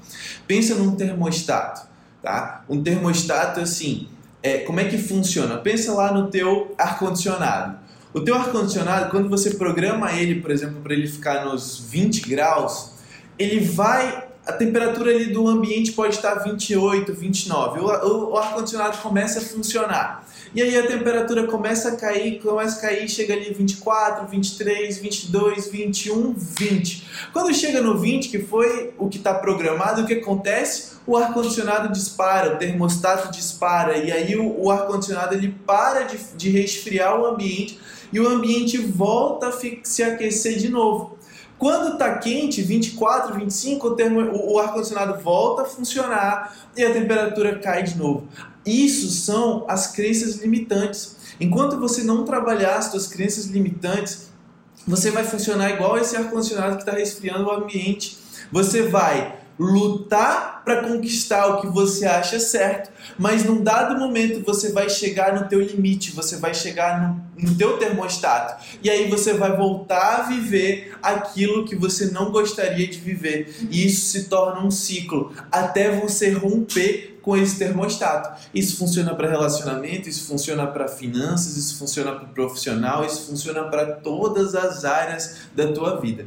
Pensa num termostato, tá? Um termostato assim, é, como é que funciona? Pensa lá no teu ar-condicionado. O teu ar-condicionado, quando você programa ele, por exemplo, para ele ficar nos 20 graus, ele vai. A temperatura ali do ambiente pode estar 28, 29. O, o, o ar-condicionado começa a funcionar. E aí a temperatura começa a cair, começa a cair, chega ali 24, 23, 22, 21, 20. Quando chega no 20, que foi o que está programado, o que acontece? O ar-condicionado dispara, o termostato dispara, e aí o, o ar-condicionado ele para de, de resfriar o ambiente e o ambiente volta a se aquecer de novo. Quando está quente, 24, 25, o, termo, o, o ar-condicionado volta a funcionar e a temperatura cai de novo. Isso são as crenças limitantes. Enquanto você não trabalhar as suas crenças limitantes, você vai funcionar igual esse ar-condicionado que está resfriando o ambiente. Você vai lutar para conquistar o que você acha certo, mas num dado momento você vai chegar no teu limite, você vai chegar no, no teu termostato e aí você vai voltar a viver aquilo que você não gostaria de viver e isso se torna um ciclo até você romper com esse termostato. Isso funciona para relacionamento, isso funciona para finanças, isso funciona para profissional, isso funciona para todas as áreas da tua vida.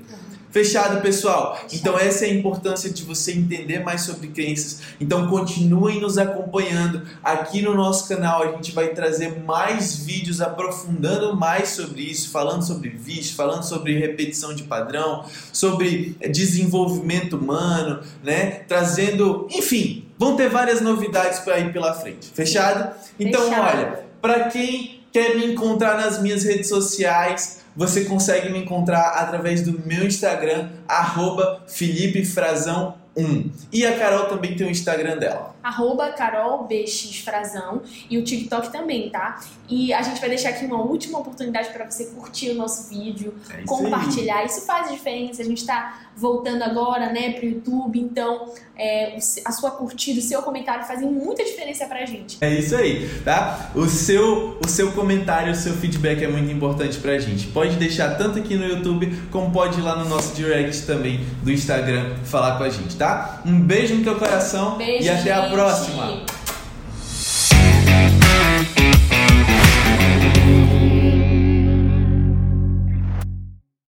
Fechado, pessoal? Então, essa é a importância de você entender mais sobre crenças. Então, continuem nos acompanhando aqui no nosso canal. A gente vai trazer mais vídeos aprofundando mais sobre isso, falando sobre vício, falando sobre repetição de padrão, sobre desenvolvimento humano, né? Trazendo, enfim, vão ter várias novidades para ir pela frente. Fechado? Então, Fechado. olha, para quem quer me encontrar nas minhas redes sociais, você consegue me encontrar através do meu Instagram, arroba Felipe Frazão 1. E a Carol também tem o Instagram dela. Arroba Carol BX Frazão e o TikTok também, tá? E a gente vai deixar aqui uma última oportunidade para você curtir o nosso vídeo, é isso compartilhar. Aí. Isso faz diferença. A gente está voltando agora, né, pro YouTube, então é, a sua curtida, o seu comentário fazem muita diferença pra gente. É isso aí, tá? O seu, o seu comentário, o seu feedback é muito importante pra gente. Pode deixar tanto aqui no YouTube, como pode ir lá no nosso direct também do Instagram falar com a gente, tá? Um beijo no teu coração beijo, e até gente. a próxima.